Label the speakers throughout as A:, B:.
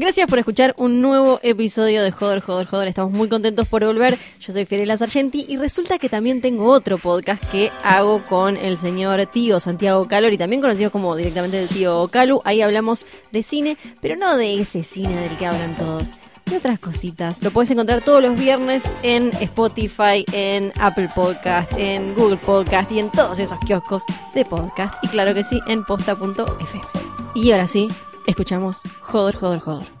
A: Gracias por escuchar un nuevo episodio de Joder, Joder, Joder. Estamos muy contentos por volver. Yo soy Fiorella Sargenti y resulta que también tengo otro podcast que hago con el señor tío Santiago Calor y también conocido como directamente el tío Calu. Ahí hablamos de cine, pero no de ese cine del que hablan todos. De otras cositas. Lo puedes encontrar todos los viernes en Spotify, en Apple Podcast, en Google Podcast y en todos esos kioscos de podcast. Y claro que sí, en posta.fm. Y ahora sí, escuchamos Joder, Joder, Joder.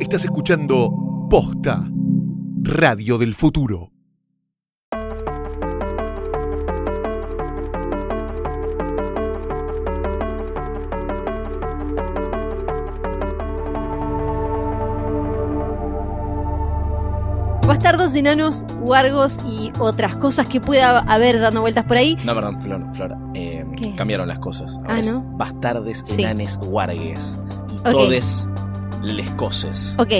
B: Estás escuchando Posta, Radio del Futuro.
A: Enanos, huargos y otras cosas que pueda haber dando vueltas por ahí.
C: No, perdón, Flor, Flor. eh, cambiaron las cosas. Ahora
A: Ah,
C: es
A: ¿no?
C: Bastardes,
A: Sí.
C: enanes, guargues. Y
A: Ok.
C: todes les coses.
A: Ok,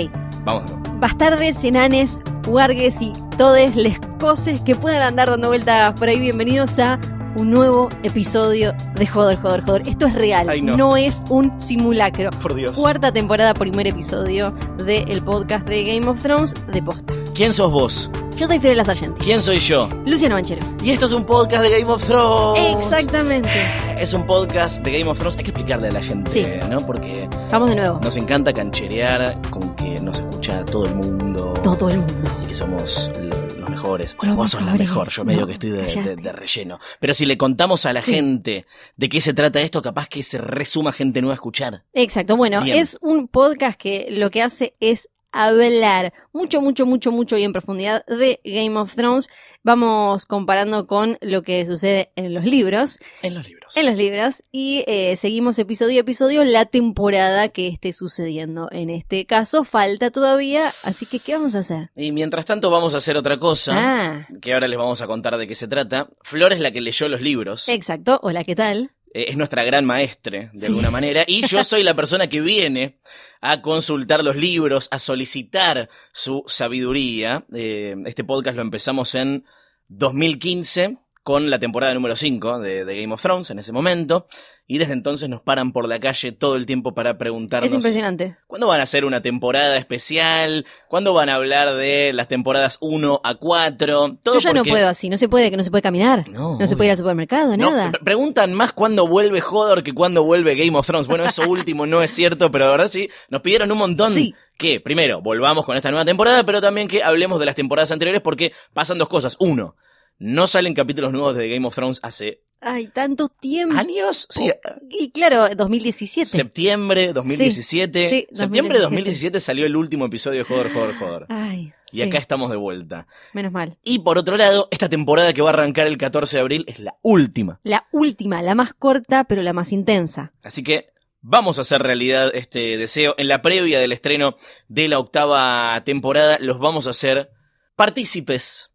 C: Vamos
A: bastardes, enanes, huargues y todes les coses que puedan andar dando vueltas por ahí. Bienvenidos a un nuevo episodio de Joder, Joder, Joder. Esto es real,
C: Ay, no.
A: es un simulacro.
C: Por Dios.
A: Cuarta temporada, primer episodio del podcast de Game of Thrones de posta.
C: ¿Quién sos vos?
A: Yo soy Fidel Sargenti.
C: ¿Quién soy yo?
A: Luciano Banchero.
C: Y esto es un podcast de Game of Thrones.
A: Exactamente.
C: Es un podcast de Game of Thrones. Hay que explicarle a la gente,
A: Sí.
C: ¿no? Porque
A: Vamos de nuevo.
C: nos encanta cancherear con que nos escucha todo el mundo.
A: Todo el mundo.
C: Y que somos lo- los mejores. Bueno,
A: Los
C: vos sos la mejor. Yo medio
A: No,
C: que estoy de,
A: cállate.
C: de- de relleno. Pero si le contamos a la
A: Sí.
C: gente de qué se trata esto, capaz que se resuma gente nueva a escuchar.
A: Exacto, bueno,
C: Bien.
A: es un podcast que lo que hace es hablar mucho, mucho, mucho, mucho y en profundidad de Game of Thrones. Vamos comparando con lo que sucede en los libros,
C: En los libros.
A: en los libros, y eh, seguimos episodio a episodio la temporada que esté sucediendo. En este caso falta todavía, así que ¿qué vamos a hacer?
C: Y mientras tanto vamos a hacer otra cosa.
A: Ah,
C: Que ahora les vamos a contar de qué se trata. Flor es la que leyó los libros.
A: exacto, hola, ¿qué tal?
C: Eh, es nuestra gran maestre, de
A: Sí.
C: alguna manera. Y yo soy la persona que viene a consultar los libros, a solicitar su sabiduría. Eh, este podcast lo empezamos en 2015 con la temporada número 5 de, de Game of Thrones en ese momento. Y desde entonces nos paran por la calle todo el tiempo para preguntarnos
A: Es impresionante.
C: ¿Cuándo van a hacer una temporada especial? ¿Cuándo van a hablar de las temporadas 1 a 4? Todo
A: Yo ya no puedo así, no se puede, que no se puede caminar,
C: No,
A: no, se puede ir al supermercado,
C: No,
A: nada.
C: pre- preguntan más cuándo vuelve Hodor que cuándo vuelve Game of Thrones. Bueno, eso último no es cierto, pero la verdad sí, nos pidieron un montón
A: Sí.
C: que, primero, volvamos con esta nueva temporada, pero también que hablemos de las temporadas anteriores porque pasan dos cosas. Uno, no salen capítulos nuevos de Game of Thrones hace
A: Ay, tanto tiempo.
C: años. Sí,
A: Y claro, 2017.
C: septiembre 2017.
A: Sí, sí,
C: septiembre de
A: 2017
C: 2017 salió el último episodio de Hodor, Hodor, Hodor.
A: Ay,
C: Y
A: sí,
C: acá estamos de vuelta.
A: menos mal.
C: Y por otro lado, esta temporada que va a arrancar el 14 de abril es la última.
A: La última, la más corta, pero la más intensa.
C: Así que vamos a hacer realidad este deseo. En la previa del estreno de la octava temporada, los vamos a hacer partícipes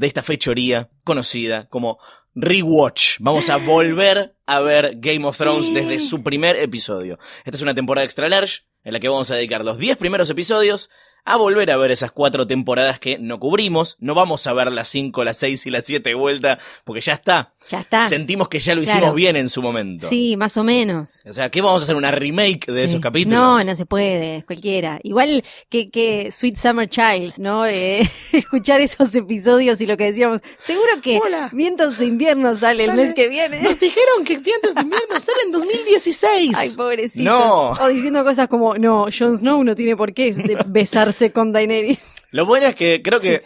C: de esta fechoría conocida como Rewatch. Vamos a volver a ver Game of Thrones
A: Sí.
C: desde su primer episodio. Esta es una temporada extra large en la que vamos a dedicar los 10 primeros episodios a volver a ver esas cuatro temporadas que no cubrimos. No vamos a ver las 5, las 6 y las 7 de vuelta porque ya está.
A: Ya está.
C: Sentimos que ya lo
A: Claro.
C: hicimos bien en su momento.
A: Sí, más o menos.
C: O sea, ¿qué vamos a hacer? ¿Una remake de
A: Sí.
C: esos capítulos?
A: No, no se puede, es cualquiera. Igual que, que Sweet Summer Childs, ¿no? Eh, escuchar esos episodios y lo que decíamos. Seguro que
C: Hola.
A: Vientos de Invierno sale, el
C: Sale-
A: mes que viene.
C: dijeron que Vientos de Invierno sale en 2016.
A: Ay, pobrecitos.
C: No.
A: O diciendo cosas como, no, Jon Snow no tiene por qué de- con Daenerys.
C: Lo bueno es que creo que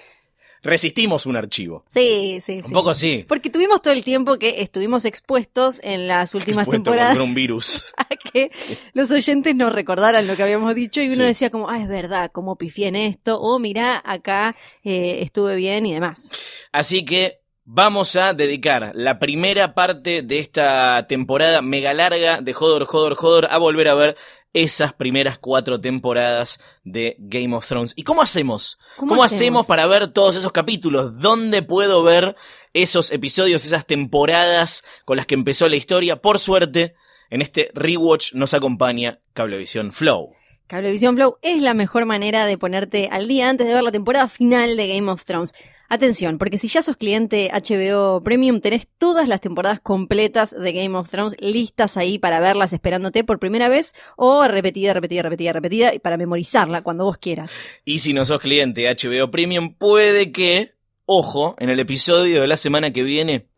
C: resistimos un archivo.
A: Sí, sí, sí.
C: Un poco así.
A: Porque tuvimos todo el tiempo que estuvimos expuestos en las últimas
C: Expuesto
A: temporadas
C: un virus.
A: a que los oyentes nos recordaran lo que habíamos dicho y uno
C: Sí.
A: decía como, ah, es verdad, cómo pifié en esto, o mirá, acá eh, estuve bien y demás.
C: Así que vamos a dedicar la primera parte de esta temporada mega larga de Hodor, Hodor, Hodor a volver a ver esas primeras cuatro temporadas de Game of Thrones. ¿Y cómo hacemos? ¿Cómo, hacemos? para ver todos esos capítulos? ¿Dónde puedo ver esos episodios, esas temporadas con las que empezó la historia? Por suerte, en este rewatch nos acompaña Cablevisión Flow.
A: Cablevisión Flow es la mejor manera de ponerte al día antes de ver la temporada final de Game of Thrones. Atención, porque si ya sos cliente HBO Premium, tenés todas las temporadas completas de Game of Thrones listas ahí para verlas esperándote por primera vez o repetida, repetida, repetida, repetida y para memorizarla cuando vos quieras.
C: Y si no sos cliente HBO Premium, puede que, ojo, en el episodio de la semana que viene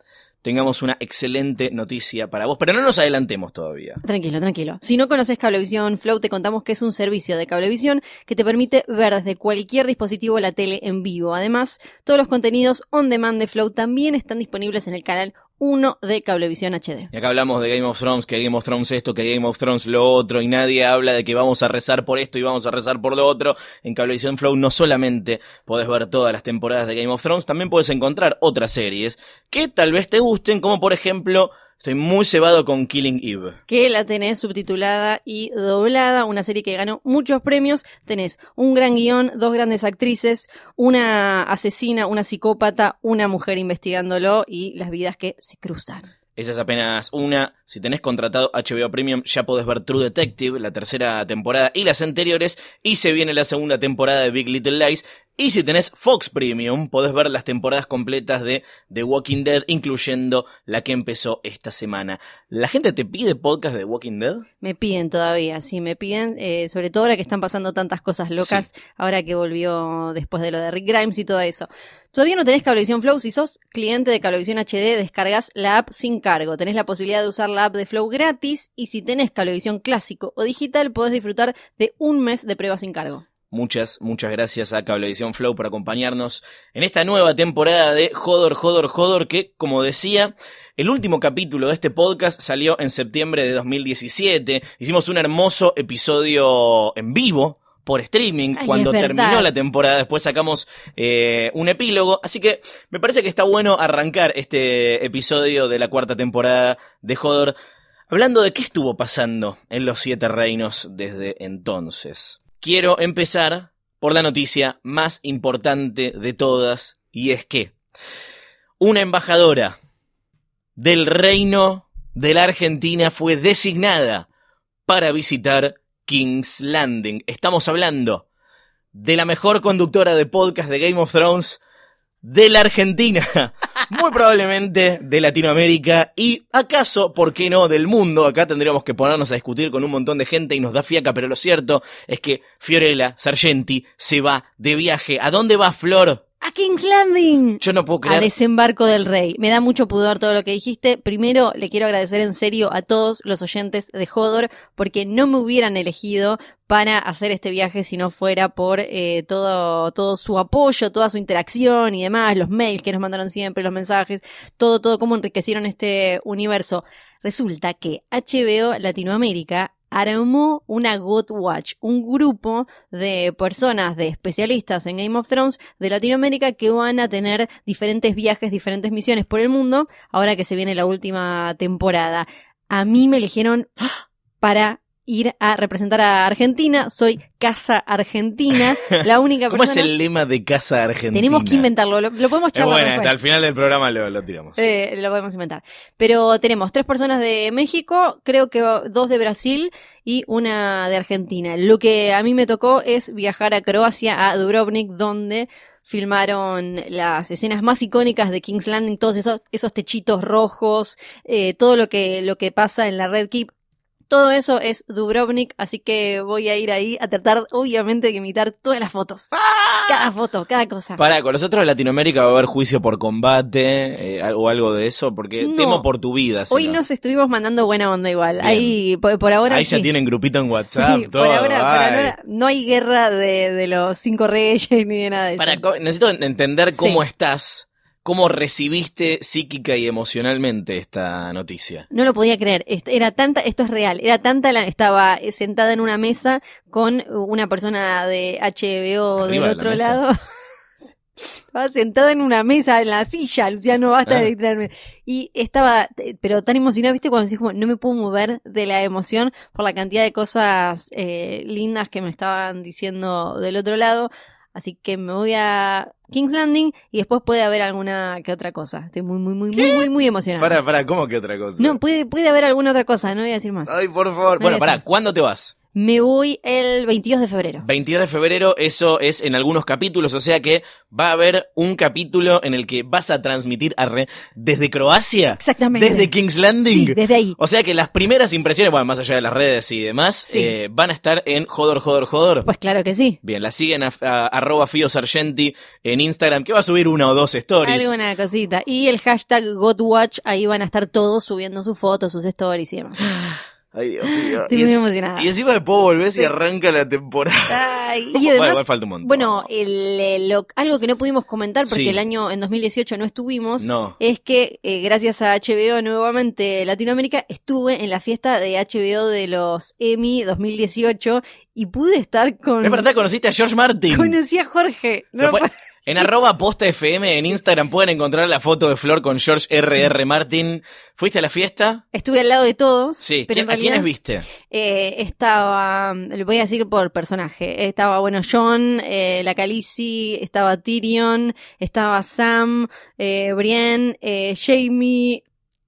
C: tengamos una excelente noticia para vos, pero no nos adelantemos todavía.
A: Tranquilo, tranquilo. Si no conoces Cablevisión Flow, te contamos que es un servicio de cablevisión que te permite ver desde cualquier dispositivo la tele en vivo. Además, todos los contenidos on demand de Flow también están disponibles en el canal 1 de Cablevisión HD.
C: Y acá hablamos de Game of Thrones, que Game of Thrones esto, que Game of Thrones lo otro, y nadie habla de que vamos a rezar por esto y vamos a rezar por lo otro. En Cablevisión Flow no solamente podés ver todas las temporadas de Game of Thrones, también puedes encontrar otras series que tal vez te gusten, como por ejemplo Estoy muy cebado con Killing Eve.
A: Que la tenés subtitulada y doblada, una serie que ganó muchos premios. Tenés un gran guion, dos grandes actrices, una asesina, una psicópata, una mujer investigándolo y las vidas que se cruzan.
C: Esa es apenas una. Si tenés contratado HBO Premium, ya podés ver True Detective, la tercera temporada y las anteriores. Y se viene la segunda temporada de Big Little Lies. Y si tenés Fox Premium, podés ver las temporadas completas de The Walking Dead, incluyendo la que empezó esta semana. ¿La gente te pide podcast de The Walking Dead?
A: Me piden todavía, sí, me piden, eh, sobre todo ahora que están pasando tantas cosas locas, ahora que volvió después de lo de Rick Grimes y todo eso. Todavía no tenés Cablevisión Flow, si sos cliente de Cablevisión HD, descargas la app sin cargo. Tenés la posibilidad de usar la app de Flow gratis y si tenés Cablevisión clásico o digital, podés disfrutar de un mes de prueba sin cargo.
C: Muchas, muchas gracias a Cablevisión Flow por acompañarnos en esta nueva temporada de Jodor, Jodor, Jodor, que, como decía, el último capítulo de este podcast salió en septiembre de 2017. Hicimos un hermoso episodio en vivo por streaming cuando terminó la temporada. Después sacamos eh, un epílogo. Así que me parece que está bueno arrancar este episodio de la cuarta temporada de Jodor hablando de qué estuvo pasando en los siete reinos desde entonces. Quiero empezar por la noticia más importante de todas y es que una embajadora del reino de la Argentina fue designada para visitar King's Landing. Estamos hablando de la mejor conductora de podcast de Game of Thrones de la Argentina, muy probablemente de Latinoamérica y acaso, ¿por qué no?, del mundo. Acá tendríamos que ponernos a discutir con un montón de gente y nos da fiaca, pero lo cierto es que Fiorella Sargenti se va de viaje. ¿A dónde va Flor?
A: A King's Landing.
C: Yo no puedo creer.
A: A desembarco del rey. Me da mucho pudor todo lo que dijiste. Primero, le quiero agradecer en serio a todos los oyentes de Hodor porque no me hubieran elegido para hacer este viaje si no fuera por eh, todo, todo su apoyo, toda su interacción y demás, los mails que nos mandaron siempre, los mensajes, todo, todo cómo enriquecieron este universo. Resulta que HBO Latinoamérica armó una God Watch, un grupo de personas, de especialistas en Game of Thrones de Latinoamérica que van a tener diferentes viajes, diferentes misiones por el mundo, ahora que se viene la última temporada. A mí me eligieron para ir a representar a Argentina. Soy Casa Argentina, la única
C: persona. ¿Cómo es el lema de Casa Argentina?
A: Tenemos que inventarlo, lo, podemos charlar.
C: bueno, hasta el final del programa lo, tiramos.
A: Eh, lo podemos inventar. Pero tenemos tres personas de México, creo que dos de Brasil y una de Argentina. Lo que a mí me tocó es viajar a Croacia, a Dubrovnik, donde filmaron las escenas más icónicas de King's Landing, todos esos, esos techitos rojos, eh, todo lo que, lo que pasa en la Red Keep todo eso es Dubrovnik, así que voy a ir ahí a tratar, obviamente, de imitar todas las fotos. ¡Ah! Cada foto, cada cosa.
C: Para, con nosotros en Latinoamérica va a haber juicio por combate eh, o algo de eso, porque temo por tu vida.
A: Hoy nos estuvimos mandando buena onda igual. Ahí, por, ahora.
C: Ahí ya tienen grupito en WhatsApp, todo.
A: Por ahora, por ahora, no hay guerra de, de, los cinco reyes ni de nada de eso.
C: Para, necesito entender cómo estás ¿Cómo recibiste psíquica y emocionalmente esta noticia?
A: No lo podía creer. Era tanta, esto es real. Era tanta la, estaba sentada en una mesa con una persona de HBO del otro lado. estaba sentada en una mesa, en la silla, Luciano, basta de ah. distraerme. Y estaba, pero tan emocionada, viste, cuando decís como, no me puedo mover de la emoción por la cantidad de cosas eh, lindas que me estaban diciendo del otro lado. Así que me voy a King's Landing y después puede haber alguna que otra cosa. Estoy muy, muy, muy, muy, muy, muy emocionada.
C: Para, para, ¿cómo que otra cosa?
A: No, puede, puede haber alguna otra cosa, no voy a decir más.
C: Ay, por favor. bueno, para, ¿cuándo te vas?
A: Me voy el 22 de febrero.
C: 22 de febrero, eso es en algunos capítulos, o sea que va a haber un capítulo en el que vas a transmitir a re- desde Croacia.
A: Exactamente.
C: Desde King's Landing.
A: Sí, desde ahí.
C: O sea que las primeras impresiones, bueno, más allá de las redes y demás,
A: Sí.
C: eh, van a estar en Jodor, Jodor, Jodor.
A: Pues claro que sí.
C: Bien, la siguen a, a- arroba Fio Sargenti en Instagram, que va a subir una o dos stories.
A: Alguna cosita. Y el hashtag GotWatch, ahí van a estar todos subiendo sus fotos, sus stories y demás.
C: Ay, Dios mío.
A: Estoy
C: y,
A: muy emocionada.
C: y encima después volvés y arranca la temporada.
A: Ay, y además,
C: igual falta un montón.
A: bueno, el, eh, lo- algo que no pudimos comentar porque
C: Sí.
A: el año en 2018 no estuvimos,
C: No.
A: es que eh, gracias a HBO nuevamente Latinoamérica estuve en la fiesta de HBO de los Emmy 2018 y pude estar con...
C: Es verdad, conociste a George Martin.
A: Conocí a Jorge. No
C: en arroba posta FM en Instagram pueden encontrar la foto de Flor con George R.R. Martin. ¿Fuiste a la fiesta?
A: Estuve al lado de todos.
C: Sí.
A: pero
C: ¿Quién-
A: en
C: ¿A quiénes viste?
A: eh, estaba, le voy a decir por personaje, estaba, bueno, John, eh, la Khaleesi, estaba Tyrion, estaba Sam, eh, Brienne, eh, Jamie,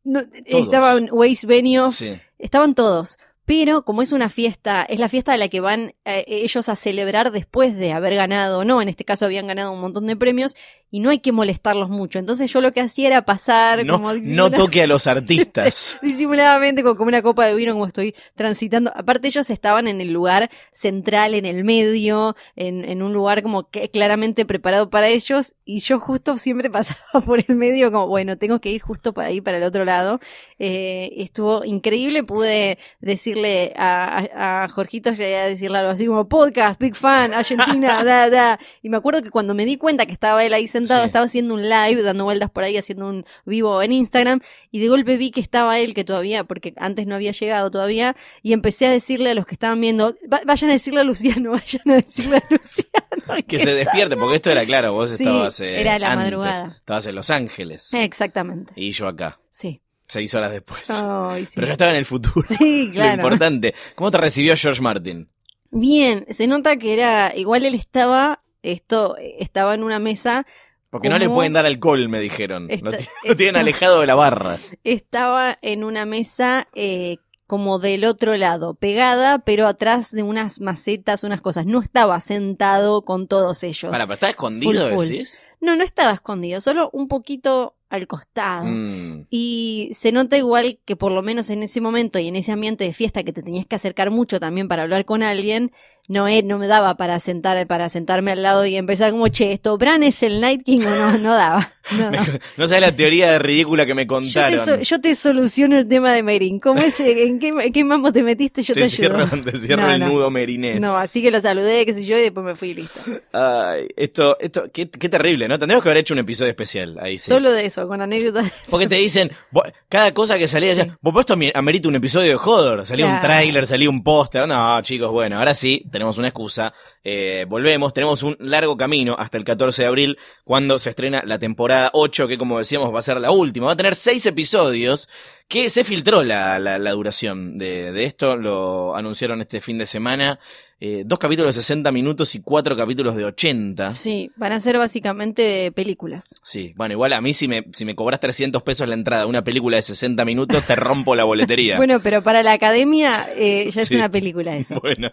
A: no,
C: Todos.
A: estaba Weiss Benioff,
C: Sí.
A: estaban todos. Pero como es una fiesta, es la fiesta a la que van eh, ellos a celebrar después de haber ganado, no, en este caso habían ganado un montón de premios y no hay que molestarlos mucho. Entonces yo lo que hacía era pasar
C: No,
A: como
C: no toque a los artistas.
A: disimuladamente con como una copa de vino como estoy transitando. Aparte ellos estaban en el lugar central, en el medio, en, en un lugar como que claramente preparado para ellos y yo justo siempre pasaba por el medio como, bueno, tengo que ir justo para ahí, para el otro lado. Eh, estuvo increíble, pude decirle a, a, a Jorgito, llegué a decirle algo así como podcast, big fan, Argentina, da, da. Y me acuerdo que cuando me di cuenta que estaba él ahí sentado,
C: Sí.
A: estaba haciendo un live, dando vueltas por ahí, haciendo un vivo en Instagram, y de golpe vi que estaba él, que todavía, porque antes no había llegado todavía, y empecé a decirle a los que estaban viendo, "Va- vayan a decirle a Luciano, vayan a decirle a Luciano.
C: que se despierte, porque esto era claro, vos
A: Sí,
C: estabas eh,
A: era la
C: antes.
A: madrugada.
C: Estabas en Los Ángeles.
A: Exactamente,
C: Y yo acá,
A: sí.
C: seis horas después.
A: Ay, sí.
C: Pero yo estaba en el futuro.
A: Sí,
C: Lo
A: claro.
C: importante. ¿Cómo te recibió George Martin?
A: Bien, se nota que era, igual él estaba, esto, estaba en una mesa,
C: Porque no le pueden dar alcohol, me dijeron. Lo,
A: Esta-
C: ti- lo tienen alejado de la barra.
A: estaba en una mesa eh, como del otro lado, pegada, pero atrás de unas macetas, unas cosas. No estaba sentado con todos ellos.
C: Para, pero está escondido,
A: Full, full.
C: decís.
A: No, no estaba escondido, solo un poquito al costado.
C: Mm.
A: Y se nota igual que por lo menos en ese momento y en ese ambiente de fiesta que te tenías que acercar mucho también para hablar con alguien, no, eh, no me daba para sentar, para sentarme al lado y empezar como, che, esto, Bran es el Night King o no, no daba. No, no.
C: No sabes la teoría de ridícula que me
A: Yo te,
C: contaron.
A: so- yo te soluciono el tema de Merin. ¿Cómo es? ¿En qué, en qué mambo te metiste? Yo te,
C: te
A: ayudo.
C: cierro, te cierro
A: No,
C: el nudo merinés.
A: No, así que lo saludé, qué sé yo, y después me fui y listo.
C: Ay, esto, esto, qué, qué terrible, ¿no? Tendríamos que haber hecho un episodio especial ahí sí.
A: Solo de eso, con anécdotas.
C: Porque te dicen, vos- cada cosa que salía, decían, vos esto amerita un episodio de Hodor. Salía un tráiler, salía un póster. No, chicos, bueno, ahora sí, tenemos una excusa. Eh, volvemos, tenemos un largo camino hasta el 14 de abril, cuando se estrena la temporada 8, que como decíamos va a ser la última. Va a tener seis episodios, que se filtró la, la, la duración de, de esto, lo anunciaron este fin de semana. Eh, dos capítulos de 60 minutos y cuatro capítulos de 80.
A: Sí, van a ser básicamente películas.
C: Sí, bueno, igual a mí si me, si me cobras 300 pesos la entrada a una película de 60 minutos, te rompo la boletería.
A: Bueno, pero para la academia eh, ya es una película eso.
C: Bueno,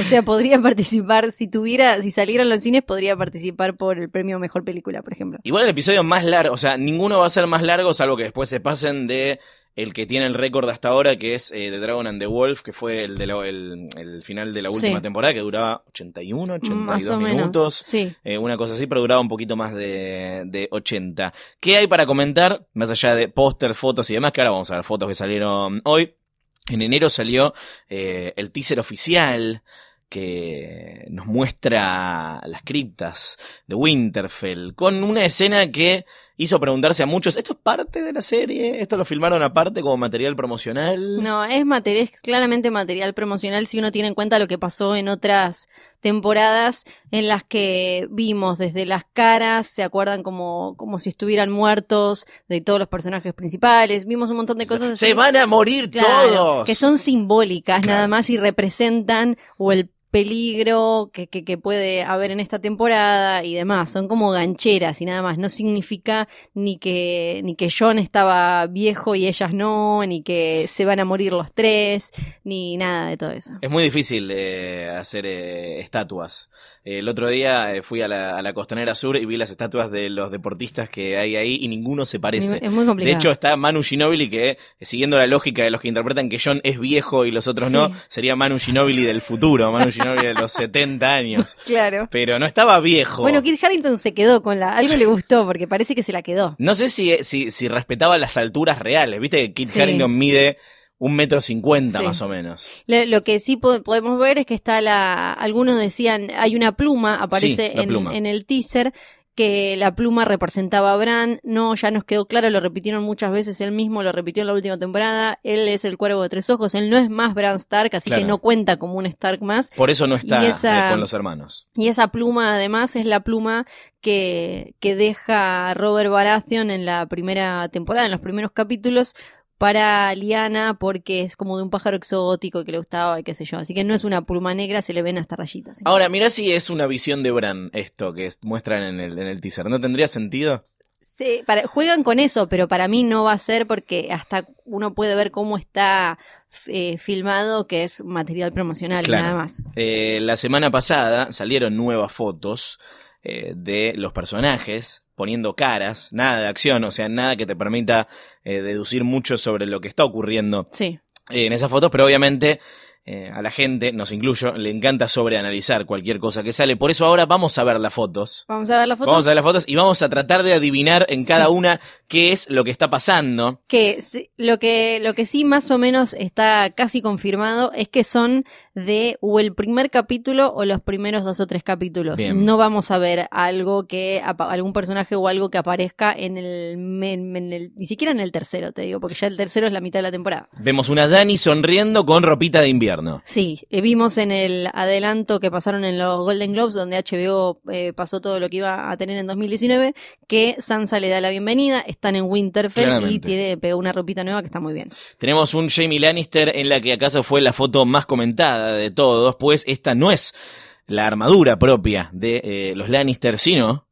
A: O sea, podría participar, si tuviera, si saliera en los cines, podría participar por el premio Mejor Película, por ejemplo.
C: igual el episodio más largo, o sea, ninguno va a ser más largo, salvo que después se pasen de el que tiene el récord hasta ahora, que es eh, The Dragon and the Wolf, que fue el, de la- el, el final de la última
A: Sí.
C: temporada, que duraba 81, 82
A: Más o menos.
C: minutos.
A: Sí.
C: Eh, una cosa así, pero duraba un poquito más de, de 80. ¿Qué hay para comentar? Más allá de póster, fotos y demás, que ahora vamos a ver fotos que salieron hoy. En enero salió eh, el teaser oficial que nos muestra las criptas de Winterfell, con una escena que hizo preguntarse a muchos, ¿esto es parte de la serie? ¿Esto lo filmaron aparte como material promocional?
A: No, es material, es claramente material promocional si uno tiene en cuenta lo que pasó en otras temporadas en las que vimos desde las caras, se acuerdan como, como si estuvieran muertos de todos los personajes principales, vimos un montón de cosas
C: Se
A: así.
C: van a morir
A: Claro,
C: todos.
A: que son simbólicas
C: Claro.
A: nada más y representan o el peligro que, que, que puede haber en esta temporada y demás. Son como gancheras y nada más. No significa ni que, ni que John estaba viejo y ellas no, ni que se van a morir los tres, ni nada de todo eso.
C: Es muy difícil eh, hacer eh, estatuas. El otro día eh, fui a la, a la Costanera Sur y vi las estatuas de los deportistas que hay ahí y ninguno se parece.
A: Es muy
C: De
A: complicado.
C: hecho, está Manu Ginobili que, siguiendo la lógica de los que interpretan que John es viejo y los otros no, sería Manu Ginobili del futuro, Manu Ginobili de los 70 años.
A: claro.
C: Pero no estaba viejo.
A: Bueno, Kit Harrington se quedó con la. Algo le gustó porque parece que se la quedó.
C: No sé si, si, si respetaba las alturas reales. Viste que Kit
A: Sí.
C: Harington mide un metro cincuenta
A: Sí.
C: más o menos.
A: Lo, lo que sí po- podemos ver es que está la. Algunos decían, hay una pluma, aparece
C: Sí,
A: en,
C: pluma.
A: en el teaser, que la pluma representaba a Bran. No, ya nos quedó claro, lo repitieron muchas veces, él mismo lo repitió en la última temporada. Él es el cuervo de tres ojos, él no es más Bran Stark, así
C: Claro.
A: que no cuenta como un Stark más.
C: Por eso no está
A: esa-
C: eh, con los hermanos.
A: Y esa pluma, además, es la pluma que, que deja Robert Baratheon en la primera temporada, en los primeros capítulos, para Liana, porque es como de un pájaro exótico que le gustaba y qué sé yo. Así que no es una pluma negra, se le ven hasta rayitas.
C: Ahora, mirá si es una visión de Bran esto que es- muestran en el, en el teaser. ¿No tendría sentido?
A: Sí, para- juegan con eso, pero para mí no va a ser porque hasta uno puede ver cómo está eh, filmado, que es material promocional y
C: Claro.
A: nada más.
C: Eh, la semana pasada salieron nuevas fotos eh, de los personajes poniendo caras, nada de acción, o sea, nada que te permita eh, deducir mucho sobre lo que está ocurriendo
A: Sí.
C: en esas fotos, pero obviamente eh, a la gente, nos incluyo, le encanta sobreanalizar cualquier cosa que sale. Por eso ahora vamos a ver las fotos.
A: Vamos a ver la foto.
C: Vamos a ver las fotos y vamos a tratar de adivinar en cada
A: Sí.
C: una qué es lo que está pasando.
A: que lo que lo que sí más o menos está casi confirmado es que son de o el primer capítulo o los primeros dos o tres capítulos.
C: Bien.
A: No vamos a ver algo que algún personaje o algo que aparezca en el, en- en el- ni siquiera en el tercero, te digo, porque ya el tercero es la mitad de la temporada.
C: Vemos una Dani sonriendo con ropita de invierno.
A: Sí, eh, vimos en el adelanto que pasaron en los Golden Globes, donde HBO eh, pasó todo lo que iba a tener en 2019, que Sansa le da la bienvenida, están en Winterfell y tiene, pegó una ropita nueva que está muy bien.
C: Tenemos un Jamie Lannister en la que acaso fue la foto más comentada de todos, pues esta no es la armadura propia de eh, los Lannister, sino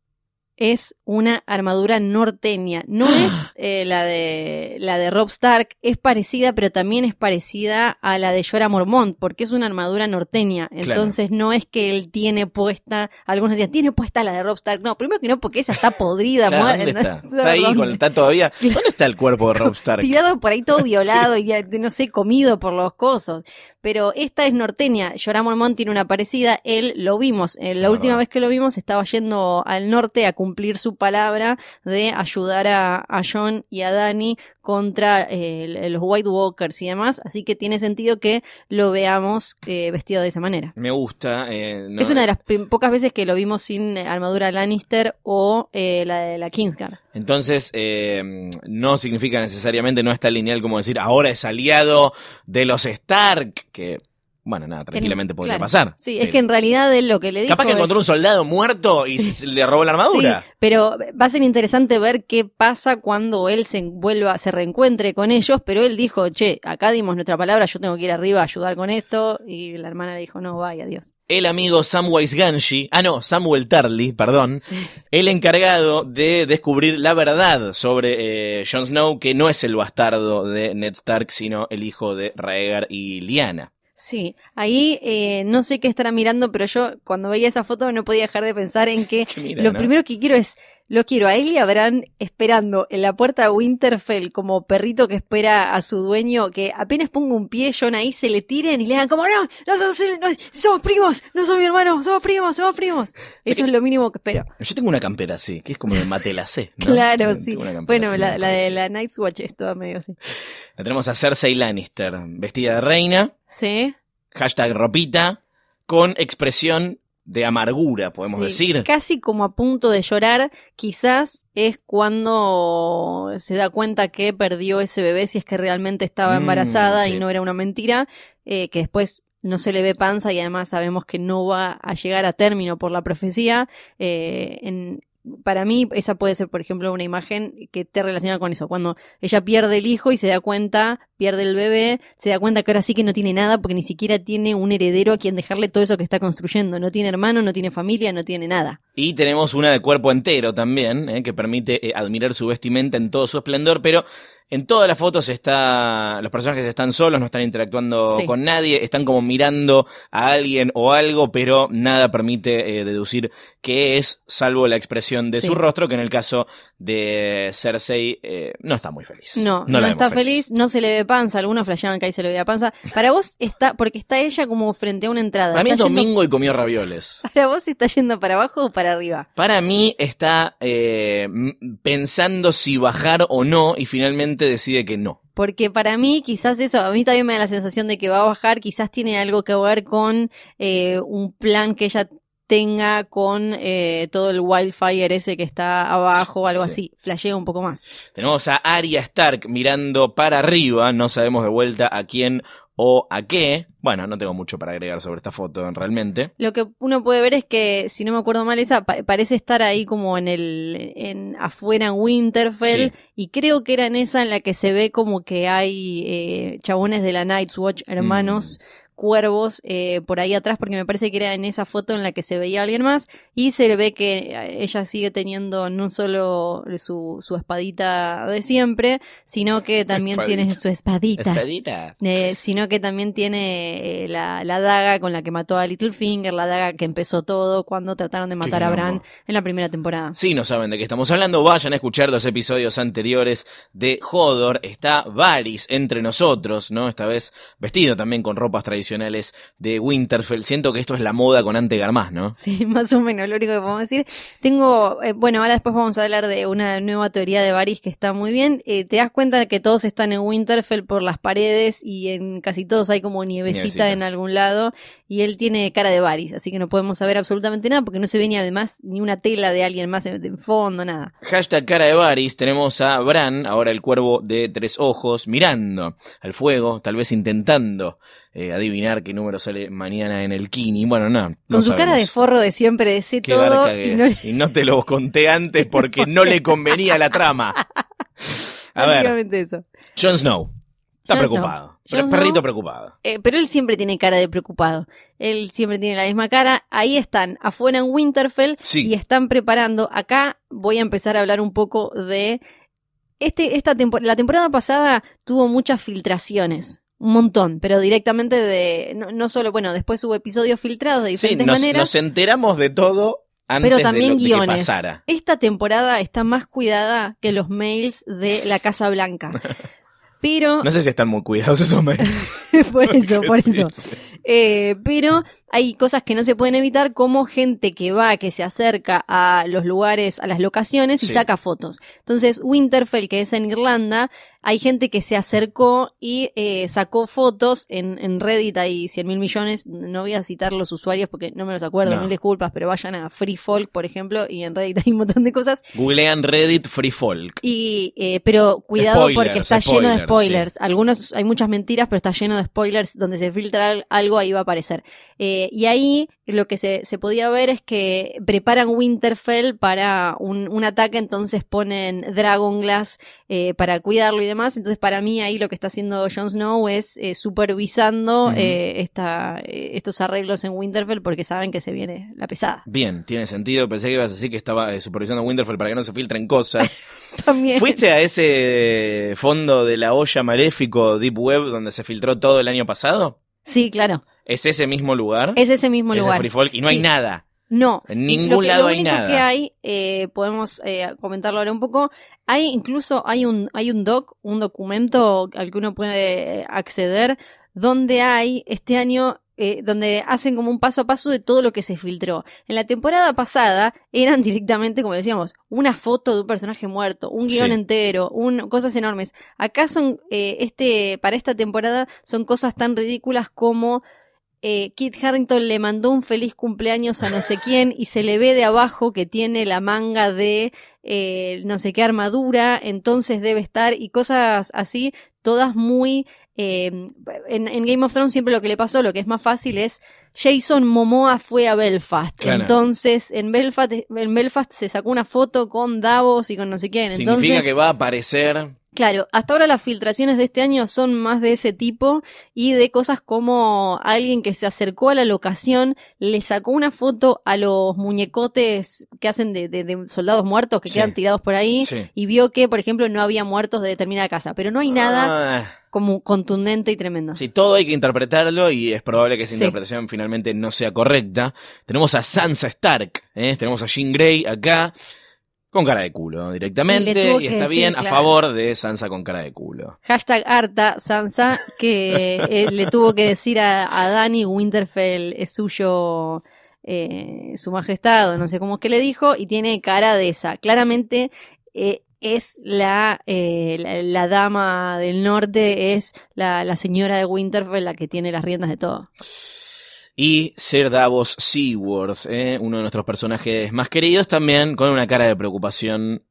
A: es una armadura norteña. No es eh, la de la de Rob Stark, es parecida, pero también es parecida a la de Jorah Mormont, porque es una armadura norteña. Entonces no es que él tiene puesta, algunos decían, tiene puesta la de Rob Stark. No, primero que no, porque esa está podrida.
C: Claro, ¿dónde está? ahí, con, está todavía. ¿Dónde está el cuerpo de Rob Stark?
A: Tirado por ahí todo violado y ya, no sé, comido por los cosos. Pero esta es norteña. Jorah Mormont tiene una parecida. Él lo vimos. eh, la última vez que lo vimos estaba yendo al norte a cumplir su palabra de ayudar a, a John y a Dani contra eh, los White Walkers y demás. Así que tiene sentido que lo veamos eh, vestido de esa manera.
C: Me gusta. eh, no-
A: es una de las pocas veces que lo vimos sin armadura Lannister o eh, la de la Kingsguard.
C: Entonces, eh, no significa necesariamente, no está lineal como decir, ahora es aliado de los Stark, que, bueno, nada, tranquilamente
A: En-
C: podría
A: claro.
C: pasar.
A: Sí, es que en realidad él lo que le dijo
C: Capaz que
A: es-
C: encontró un soldado muerto y se- le robó la armadura.
A: Sí, pero va a ser interesante ver qué pasa cuando él se vuelva, se reencuentre con ellos, pero él dijo, che, acá dimos nuestra palabra, yo tengo que ir arriba a ayudar con esto, y la hermana le dijo, no, vaya, adiós.
C: El amigo Samwise Ganshi, ah no, Samuel Tarly, perdón,
A: Sí.
C: el encargado de descubrir la verdad sobre eh, Jon Snow, que no es el bastardo de Ned Stark, sino el hijo de Rhaegar y Lyanna.
A: Sí, ahí eh, no sé qué estará mirando, pero yo cuando veía esa foto no podía dejar de pensar en que
C: mira,
A: lo
C: ¿no?
A: primero que quiero es, lo quiero a él y a Bran esperando en la puerta de Winterfell como perrito que espera a su dueño, que apenas ponga un pie, John ahí se le tiren y le hagan como, no, no, somos, no, somos primos, no somos mi hermano, somos primos, somos primos. Eso es lo mínimo que espero.
C: Yo tengo una campera así, que es como de Matelacé, ¿no?
A: Claro,
C: Tengo
A: sí. Bueno,
C: así,
A: la, la de la Night's Watch es toda medio así.
C: La tenemos a Cersei Lannister, vestida de reina,
A: Sí.
C: hashtag ropita, con expresión de amargura, podemos
A: Sí,
C: decir.
A: Casi como a punto de llorar, quizás es cuando se da cuenta que perdió ese bebé, si es que realmente estaba
C: Mm,
A: embarazada
C: sí.
A: y no era una mentira, eh, que después no se le ve panza y además sabemos que no va a llegar a término por la profecía. eh, en- para mí esa puede ser, por ejemplo, una imagen que te relaciona con eso. Cuando ella pierde el hijo y se da cuenta, pierde el bebé, se da cuenta que ahora sí que no tiene nada porque ni siquiera tiene un heredero a quien dejarle todo eso que está construyendo. No tiene hermano, no tiene familia, no tiene nada.
C: Y tenemos una de cuerpo entero también, eh, que permite eh, admirar su vestimenta en todo su esplendor, pero en todas las fotos está, los personajes están solos, no están interactuando
A: Sí.
C: con nadie, están como mirando a alguien o algo, pero nada permite eh, deducir qué es, salvo la expresión de
A: Sí.
C: su rostro, que en el caso de Cersei eh, no está muy feliz.
A: No, no,
C: vemos
A: está feliz. no se le ve panza, algunos flasheaban que ahí se le veía panza. Para vos está, porque está ella como frente a una entrada.
C: Para mí es
A: ¿Está yendo-
C: domingo y comió ravioles.
A: para vos está yendo para abajo o para arriba.
C: Para mí está eh, pensando si bajar o no y finalmente decide que no.
A: Porque para mí, quizás eso, a mí también me da la sensación de que va a bajar, quizás tiene algo que ver con eh, un plan que ella tenga con eh, todo el wildfire ese que está abajo o algo
C: Sí.
A: así. Flashea un poco más.
C: Tenemos a Arya Stark mirando para arriba, no sabemos de vuelta a quién o a qué. Bueno, no tengo mucho para agregar sobre esta foto realmente.
A: Lo que uno puede ver es que, si no me acuerdo mal, esa pa- parece estar ahí como en el, en afuera en Winterfell,
C: Sí.
A: y creo que era en esa en la que se ve como que hay eh, chabones de la Night's Watch, hermanos,
C: Mm.
A: Cuervos, eh, por ahí atrás, porque me parece que era en esa foto en la que se veía alguien más, y se ve que eh, ella sigue teniendo no solo su, su espadita de siempre, sino que también tiene su espadita.
C: Espadita.
A: Eh, sino que también tiene eh, la, la daga con la que mató a Littlefinger, la daga que empezó todo cuando trataron de matar a. Bran en la primera temporada.
C: Si no saben de qué estamos hablando, vayan a escuchar los episodios anteriores de Hodor. Está Varys entre nosotros, ¿no? Esta vez vestido también con ropas tradicionales de Winterfell. Siento que esto es la moda con Antegar más, ¿no?
A: Sí, más o menos, lo único que podemos decir. Tengo, eh, bueno, ahora después vamos a hablar de una nueva teoría de Varys que está muy bien. Eh, te das cuenta de que todos están en Winterfell por las paredes y en casi todos hay como nievecita,
C: Nievecita.
A: en algún lado y él tiene cara de Varys, así que no podemos saber absolutamente nada porque no se ve ni además ni una tela de alguien más en, en fondo, nada.
C: Hashtag cara de Varys, tenemos a Bran, ahora el cuervo de tres ojos, mirando al fuego, tal vez intentando eh, adivinar qué número sale mañana en el Kini. Bueno, no. no
A: Con su cara de forro de siempre, de sé
C: Qué
A: todo y no.
C: Y no te lo conté antes porque no le convenía la trama. A ver,
A: eso.
C: Jon Snow. Está preocupado.
A: Snow. Jon
C: Perrito preocupado.
A: Eh, pero él siempre tiene cara de preocupado. Él siempre tiene la misma cara. Ahí están, afuera en Winterfell,
C: Sí.
A: y están preparando. Acá voy a empezar a hablar un poco de. Este, esta tempor- la temporada pasada tuvo muchas filtraciones. Un montón, pero directamente de. No, no solo, bueno, después hubo episodios filtrados de
C: Sí,
A: diferentes
C: nos,
A: maneras.
C: nos enteramos de todo antes
A: Pero también
C: de, lo, de que
A: guiones.
C: pasara.
A: Esta temporada está más cuidada que los mails de la Casa Blanca. Pero
C: No sé si están muy cuidados esos mails.
A: por eso, por
C: Sí,
A: eso.
C: sí.
A: Eh, pero hay cosas que no se pueden evitar, como gente que va, que se acerca a los lugares, a las locaciones y
C: Sí.
A: saca fotos. Entonces, Winterfell, que es en Irlanda, hay gente que se acercó y eh, sacó fotos en, en Reddit, hay 100 mil millones. No voy a citar los usuarios porque no me los acuerdo,
C: No.
A: mil disculpas, pero vayan a Free Folk, por ejemplo, y en Reddit hay un montón de cosas.
C: Googlean Reddit Free Folk.
A: Y, eh, pero cuidado
C: Spoilers,
A: porque está lleno de
C: spoilers.
A: Algunos, hay muchas mentiras, pero está lleno de spoilers. Donde se filtra al- algo, ahí va a aparecer. Eh, y ahí lo que se, se podía ver es que preparan Winterfell para un, un ataque, entonces ponen Dragon Glass eh, para cuidarlo y demás. Entonces, para mí, ahí lo que está haciendo Jon Snow es eh, supervisando eh, esta, eh, estos arreglos en Winterfell porque saben que se viene la pesada.
C: Bien, tiene sentido. Pensé que ibas a decir que estaba supervisando Winterfell para que no se filtren cosas.
A: También.
C: ¿Fuiste a ese fondo de la olla maléfico Deep Web donde se filtró todo el año pasado?
A: Sí, claro.
C: ¿Es ese mismo lugar?
A: Es ese mismo
C: Ese
A: lugar.
C: Free Folk y no hay nada.
A: No.
C: En ningún
A: lo que-
C: lado
A: lo
C: hay
A: único
C: nada.
A: que hay, eh, podemos eh, comentarlo ahora un poco, hay incluso, hay un, hay un doc, un documento al que uno puede acceder, donde hay este año, eh, donde hacen como un paso a paso de todo lo que se filtró. En la temporada pasada eran directamente, como decíamos, una foto de un personaje muerto, un guion
C: Sí.
A: entero, un, cosas enormes. Acá son, eh, este, para esta temporada son cosas tan ridículas como eh, Kit Harrington le mandó un feliz cumpleaños a no sé quién y se le ve de abajo que tiene la manga de eh, no sé qué armadura, entonces debe estar y cosas así, todas muy... eh, en, en Game of Thrones siempre lo que le pasó, lo que es más fácil es Jason Momoa fue a Belfast,
C: Claro.
A: entonces en Belfast, en Belfast se sacó una foto con Davos y con no sé quién,
C: Significa
A: entonces
C: que va a aparecer.
A: Claro, hasta ahora las filtraciones de este año son más de ese tipo y de cosas como alguien que se acercó a la locación, le sacó una foto a los muñecotes que hacen de, de- de soldados muertos que
C: Sí.
A: quedan tirados por ahí
C: Sí.
A: y vio que, por ejemplo, no había muertos de determinada casa, pero no hay nada
C: Ah,
A: como contundente y tremendo.
C: sí, todo hay que interpretarlo y es probable que esa
A: Sí.
C: interpretación finalmente no sea correcta. Tenemos a Sansa Stark, ¿eh? tenemos a Jean Grey acá. Con cara de culo directamente y, está
A: decir,
C: bien a favor de Sansa con cara de culo.
A: Hashtag harta Sansa, que eh, le tuvo que decir a, a Dani Winterfell es suyo eh, su majestad, o no sé cómo es que le dijo, y tiene cara de esa. Claramente eh, es la, eh, la, la dama del norte, es la, la señora de Winterfell la que tiene las riendas de todo.
C: Y Ser Davos Seaworth, ¿eh? uno de nuestros personajes más queridos, también con una cara de preocupación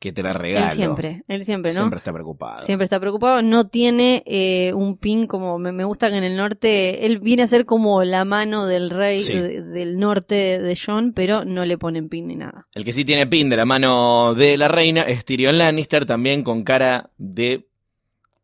C: que te la regalo.
A: Él siempre, él siempre, ¿no?
C: Siempre está preocupado.
A: Siempre está preocupado, no tiene eh, un pin como me, me gusta que en el norte él viene a ser como la mano del rey
C: Sí.
A: de- del norte de John, pero no le ponen pin ni nada.
C: El que sí tiene pin de la mano de la reina es Tyrion Lannister, también con cara de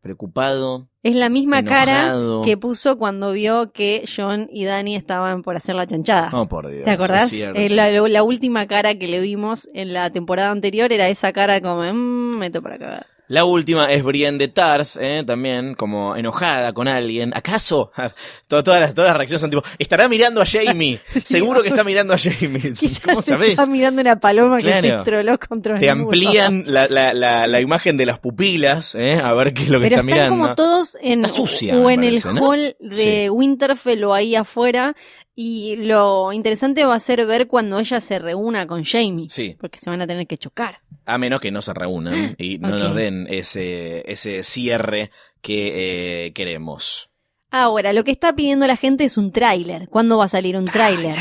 C: preocupado.
A: Es la misma
C: Enojado.
A: cara que puso cuando vio que John y Dani estaban por hacer la chanchada.
C: Oh, por Dios.
A: ¿Te acordás? Eh, la, la última cara que le vimos en la temporada anterior era esa cara como, mmm, meto para acá.
C: La última es Brienne de Tarth, ¿eh? también como enojada con alguien. ¿Acaso? Todas, todas, las, todas las reacciones son tipo, estará mirando a Jamie. Seguro que está mirando a Jamie.
A: Quizás
C: ¿Cómo sabés?
A: está mirando una paloma que se troló contra
C: Te
A: el
C: amplían la, la, la, la imagen de las pupilas, ¿eh? a ver qué es lo que
A: Pero
C: está
A: están
C: mirando.
A: como todos en,
C: sucia,
A: o en
C: parece,
A: el
C: ¿no?
A: hall de Winterfell o ahí afuera. Y lo interesante va a ser ver cuando ella se reúna con Jamie.
C: Sí.
A: Porque se van a tener que chocar.
C: A menos que no se reúnan y no nos den ese, ese cierre que eh, queremos.
A: Ahora, lo que está pidiendo la gente es un tráiler. ¿Cuándo va a salir un tráiler?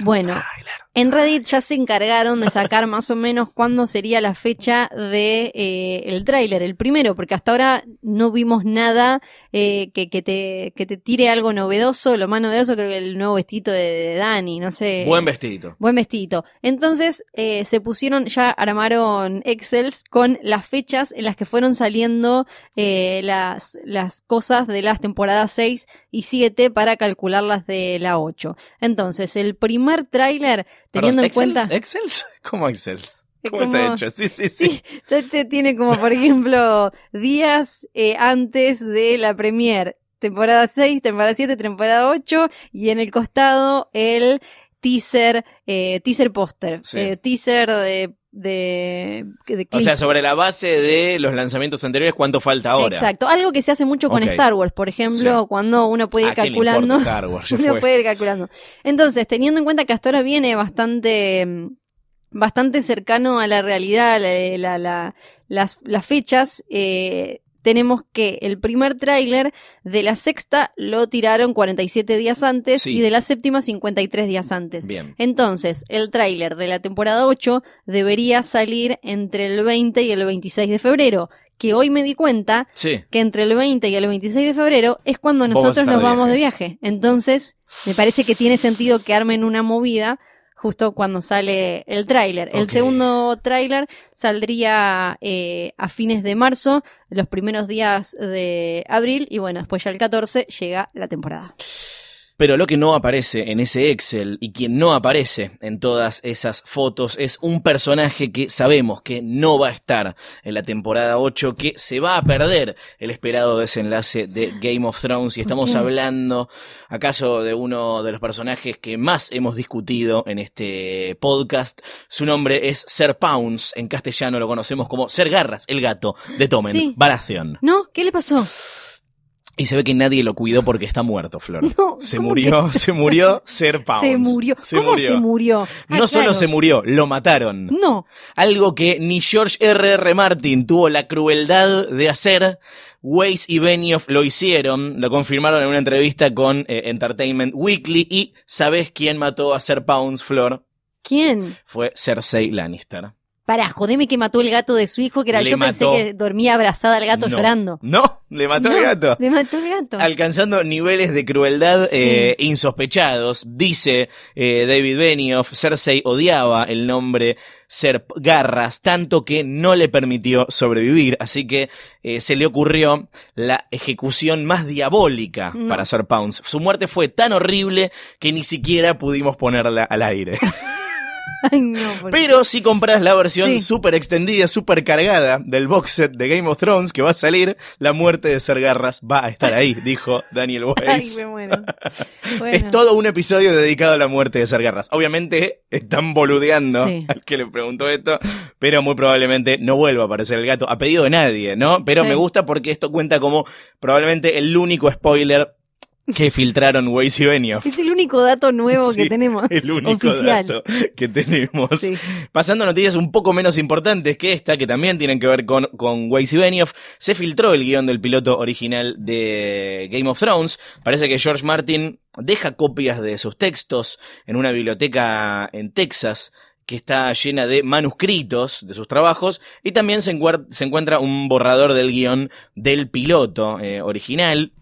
A: Bueno, en Reddit ya se encargaron de sacar más o menos cuándo sería la fecha de eh, el tráiler, el primero, porque hasta ahora no vimos nada eh, que, que te, que te tire algo novedoso. Lo más novedoso creo que el nuevo vestito de, de Dani, no sé.
C: Buen vestidito.
A: Buen vestidito. Entonces eh, se pusieron, ya armaron Excels con las fechas en las que fueron saliendo eh, las, las cosas de las temporadas 6 y 7 para calcularlas de la 8. Entonces, el primer tráiler, teniendo
C: Perdón,
A: en cuenta...
C: ¿Excels? ¿Cómo Excels? ¿Cómo
A: como-
C: está hecho? Sí, sí, sí.
A: Sí, este tiene como, por ejemplo, días eh, antes de la premier. Temporada 6, temporada 7, temporada 8 y en el costado el teaser, eh, teaser póster,
C: Sí.
A: eh, teaser de, de, de
C: O sea, sobre la base de los lanzamientos anteriores, ¿cuánto falta ahora?
A: Exacto, algo que se hace mucho con. Star Wars, por ejemplo,
C: Sí.
A: cuando uno puede ir
C: ¿A qué le
A: calculando.
C: Star Wars?
A: Uno puede ir calculando. Entonces, teniendo en cuenta que hasta ahora viene bastante, bastante cercano a la realidad, la- la- la- las, las fechas, eh, tenemos que el primer tráiler de la sexta lo tiraron 47 días antes
C: Sí.
A: y de la séptima 53 días antes.
C: Bien.
A: Entonces, el tráiler de la temporada 8 debería salir entre el 20 y el 26 de febrero, que hoy me di cuenta
C: Sí.
A: que entre el 20 y el 26 de febrero es cuando nosotros nos vamos de viaje. Entonces, me parece que tiene sentido que armen una movida justo cuando sale el tráiler. El segundo tráiler saldría eh, a fines de marzo, los primeros días de abril, y bueno, después ya el 14 llega la temporada.
C: Pero lo que no aparece en ese Excel y quien no aparece en todas esas fotos es un personaje que sabemos que no va a estar en la temporada 8, que se va a perder el esperado desenlace de Game of Thrones. Y estamos hablando, acaso, de uno de los personajes que más hemos discutido en este podcast. Su nombre es Ser Pounce. En castellano lo conocemos como Ser Garras, el gato de Tomen,
A: Sí.
C: Baratheon.
A: ¿No? ¿Qué le pasó?
C: Y se ve que nadie lo cuidó porque está muerto, Flor.
A: No,
C: se
A: ¿cómo
C: murió, se murió Ser Pounds.
A: Se murió. ¿Cómo se murió? Ah,
C: no solo se murió, lo mataron.
A: No.
C: Algo que ni George R.R. R. Martin tuvo la crueldad de hacer. Weiss y Benioff lo hicieron, lo confirmaron en una entrevista con eh, Entertainment Weekly. Y ¿sabes quién mató a Ser Pounds, Flor?
A: ¿Quién?
C: Fue Cersei Lannister.
A: Pará, jodeme que mató el gato de su hijo, que era
C: Le
A: yo
C: mató.
A: pensé que dormía abrazada al gato
C: No.
A: llorando.
C: No, le mató
A: No,
C: al gato.
A: Le mató el gato.
C: alcanzando niveles de crueldad
A: Sí.
C: eh, insospechados. Dice eh, David Benioff, Cersei odiaba el nombre Ser Garras, tanto que no le permitió sobrevivir, así que eh, se le ocurrió la ejecución más diabólica
A: No.
C: para Ser Pounds. Su muerte fue tan horrible que ni siquiera pudimos ponerla al aire.
A: Ay, no,
C: Pero si compras la versión
A: Sí.
C: súper extendida, súper cargada del box set de Game of Thrones que va a salir, la muerte de Ser Garras va a estar ahí, dijo Daniel
A: Ay,
C: Weiss.
A: me muero. Bueno.
C: Es todo un episodio dedicado a la muerte de Ser Garras. Obviamente están boludeando
A: Sí.
C: al que le preguntó esto, pero muy probablemente no vuelva a aparecer el gato a pedido de nadie, ¿no? Pero
A: Sí.
C: me gusta porque esto cuenta como probablemente el único spoiler que filtraron Weiss y Benioff.
A: Es el único dato nuevo
C: Sí,
A: que tenemos.
C: El único
A: oficial.
C: dato que tenemos.
A: Sí.
C: Pasando a noticias un poco menos importantes que esta, que también tienen que ver con, con y Benioff, se filtró el guion del piloto original de Game of Thrones. Parece que George Martin deja copias de sus textos en una biblioteca en Texas que está llena de manuscritos de sus trabajos y también se encuentra un borrador del guion del piloto eh, original.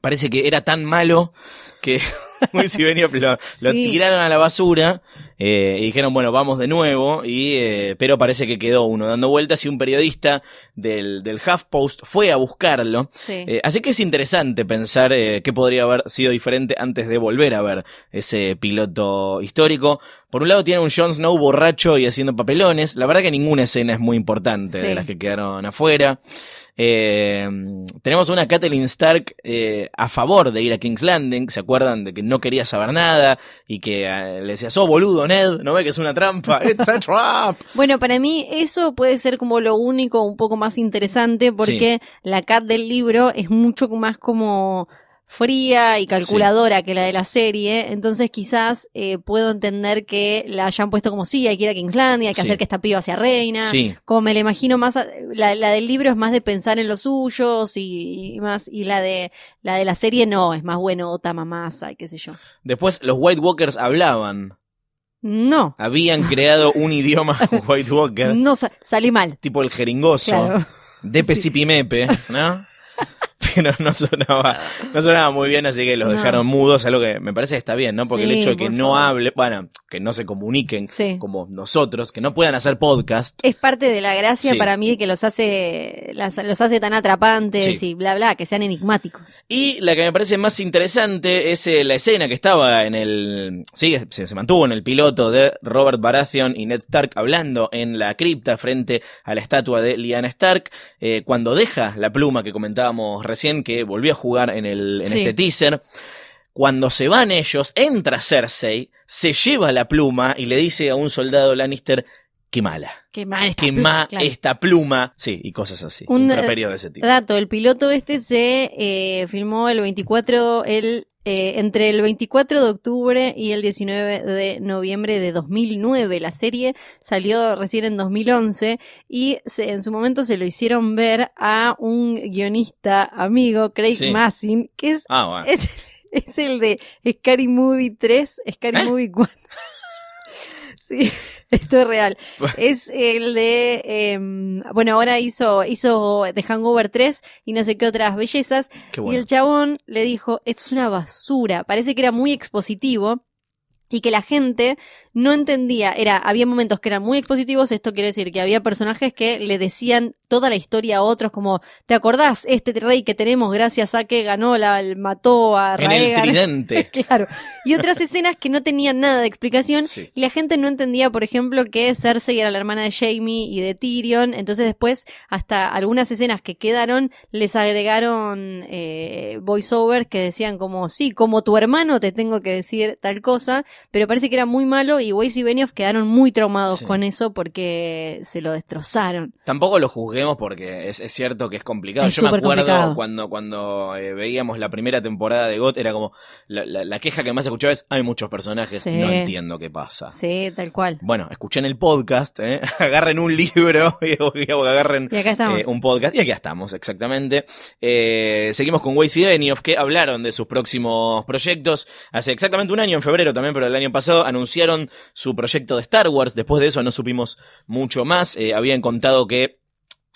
C: Parece que era tan malo que Benioff lo,
A: Sí.
C: tiraron a la basura eh, y dijeron, bueno, vamos de nuevo, y, eh, pero parece que quedó uno dando vueltas y un periodista del, del HuffPost fue a buscarlo.
A: Sí.
C: Eh, así que es interesante pensar eh, qué podría haber sido diferente antes de volver a ver ese piloto histórico. Por un lado tiene un Jon Snow borracho y haciendo papelones. La verdad que ninguna escena es muy importante
A: Sí.
C: de las que quedaron afuera. Eh, tenemos una Catelyn Stark eh, a favor de ir a King's Landing. ¿Se acuerdan de que no quería saber nada? Y que eh, le decía, sos boludo, Ned, ¿no ve que es una trampa? It's a trap.
A: Bueno, para mí eso puede ser como lo único un poco más interesante porque la cat del libro es mucho más como fría y calculadora que la de la serie, entonces quizás eh, puedo entender que la hayan puesto como sí, hay que ir a Kingslandia, hay que
C: Sí.
A: hacer que esta piba sea reina,
C: Sí.
A: como me la imagino más, a- la, la del libro es más de pensar en los suyos y, y más, y la de la de la serie no, es más bueno, ota mamasa, y qué sé yo.
C: Después los White Walkers hablaban.
A: No,
C: Habían creado un idioma White Walker,
A: no sa- salí mal,
C: tipo el jeringoso.
A: claro.
C: de Pesipimepe, ¿no? No sonaba, no sonaba muy bien, así que los
A: No.
C: dejaron mudos, algo que me parece que está bien, ¿no? Porque el hecho de que no
A: favor.
C: hable, bueno, que no se comuniquen
A: Sí.
C: como nosotros, que no puedan hacer podcast.
A: es parte de la gracia
C: Sí.
A: para mí que los hace las- los hace tan atrapantes y bla bla que sean enigmáticos
C: Y la que me parece más interesante es eh, la escena que estaba en el, sí, se, se mantuvo en el piloto de Robert Baratheon y Ned Stark hablando en la cripta frente a la estatua de Lyanna Stark, eh, cuando deja la pluma que comentábamos recién, que volvió a jugar en, el, en
A: Sí.
C: este teaser. Cuando se van ellos, entra Cersei, se lleva la pluma y le dice a un soldado Lannister, qué mala,
A: qué mal esta
C: qué
A: pluma,
C: esta pluma. Sí, y cosas así.
A: Un,
C: Un, de ese tipo.
A: dato el piloto este se eh, filmó el 24 el eh, entre el 24 de octubre y el 19 de noviembre de 2009 la serie salió recién en 2011 y se- en su momento se lo hicieron ver a un guionista amigo Craig
C: Sí.
A: Massin que es
C: Ah, bueno.
A: Es, es el de Scary Movie 3, Scary
C: ¿Eh?
A: Movie 4. Sí, esto es real. Es el de, em, bueno, ahora hizo, hizo The Hangover 3 y no sé qué otras bellezas.
C: Qué
A: Y
C: bueno.
A: el chabón le dijo, esto es una basura. Parece que era muy expositivo. Y que la gente no entendía, era, había momentos que eran muy expositivos, esto quiere decir que había personajes que le decían toda la historia a otros, como, ¿te acordás? Este rey que tenemos gracias a que ganó, la, mató a
C: En el
A: Raegan.
C: tridente.
A: claro. Y otras escenas que no tenían nada de explicación.
C: Sí.
A: Y la gente no entendía, por ejemplo, que Cersei era la hermana de Jaime y de Tyrion. Entonces después, hasta algunas escenas que quedaron, les agregaron eh, voiceover que decían como, sí, como tu hermano te tengo que decir tal cosa. Pero parece que era muy malo y Weiss y Benioff quedaron muy traumados
C: Sí.
A: con eso porque se lo destrozaron.
C: Tampoco lo juzgué toquemos porque es, es cierto que es complicado.
A: Es
C: Yo me acuerdo
A: complicado.
C: cuando, cuando eh, veíamos la primera temporada de GOT, era como la, la- la queja que más escuchaba es hay muchos personajes,
A: Sí.
C: no entiendo qué pasa.
A: Sí, tal cual.
C: Bueno, escuchen el podcast, ¿eh? agarren un libro y, y agarren
A: Y
C: eh, un podcast. Y aquí estamos, exactamente. Eh, seguimos con Weiss y Benioff, que hablaron de sus próximos proyectos. Hace exactamente un año, en febrero también, pero el año pasado, anunciaron su proyecto de Star Wars. Después de eso no supimos mucho más. Eh, habían contado que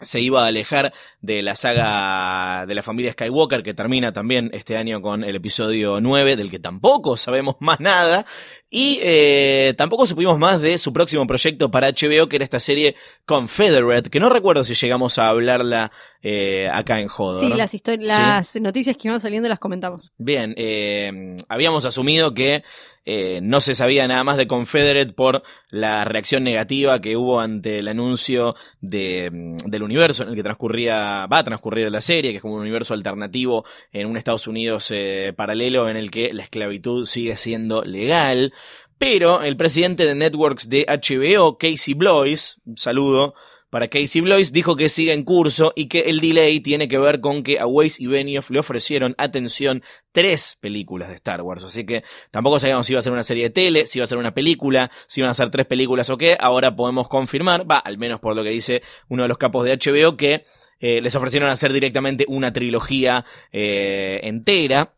C: se iba a alejar de la saga de la familia Skywalker, que termina también este año con el episodio 9, del que tampoco sabemos más nada. Y eh, tampoco supimos más de su próximo proyecto para HBO, que era esta serie Confederate, que no recuerdo si llegamos a hablarla eh, acá en Jodo.
A: Sí,
C: ¿no?
A: las, noticias que iban saliendo las comentamos.
C: Bien, eh, habíamos asumido que eh, no se sabía nada más de Confederate por la reacción negativa que hubo ante el anuncio de, mm, del universo en el que transcurría, va a transcurrir la serie, que es como un universo alternativo en un Estados Unidos eh, paralelo en el que la esclavitud sigue siendo legal. Pero el presidente de Networks de HBO, Casey Blois, un saludo para Casey Blois, dijo que sigue en curso y que el delay tiene que ver con que a Weiss y Benioff le ofrecieron, atención, tres películas de Star Wars. Así que tampoco sabíamos si iba a ser una serie de tele, si iba a ser una película, si iban a ser tres películas o qué. Ahora podemos confirmar, va, al menos por lo que dice uno de los capos de HBO, que eh, les ofrecieron hacer directamente una trilogía eh, entera.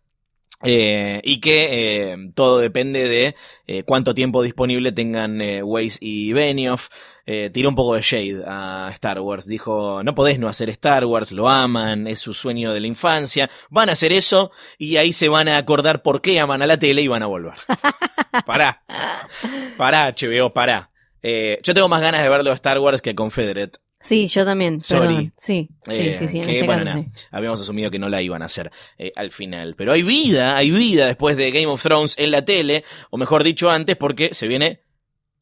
C: Eh, y que eh, todo depende de eh, cuánto tiempo disponible tengan Weiss y Benioff. Tiró un poco de shade a Star Wars. Dijo, no podés no hacer Star Wars, lo aman, es su sueño de la infancia. Van a hacer eso y ahí se van a acordar por qué aman a la tele y van a volver. pará. Pará, HBO, pará. Yo tengo más ganas de verlo a Star Wars que a Confederate.
A: Sí, yo también.
C: Sorry.
A: Perdón. Sí, sí,
C: Eh,
A: sí,
C: que,
A: este
C: bueno,
A: caso,
C: nada,
A: sí.
C: habíamos asumido que no la iban a hacer eh, al final. Pero hay vida, hay vida después de Game of Thrones en la tele, o mejor dicho antes, porque se viene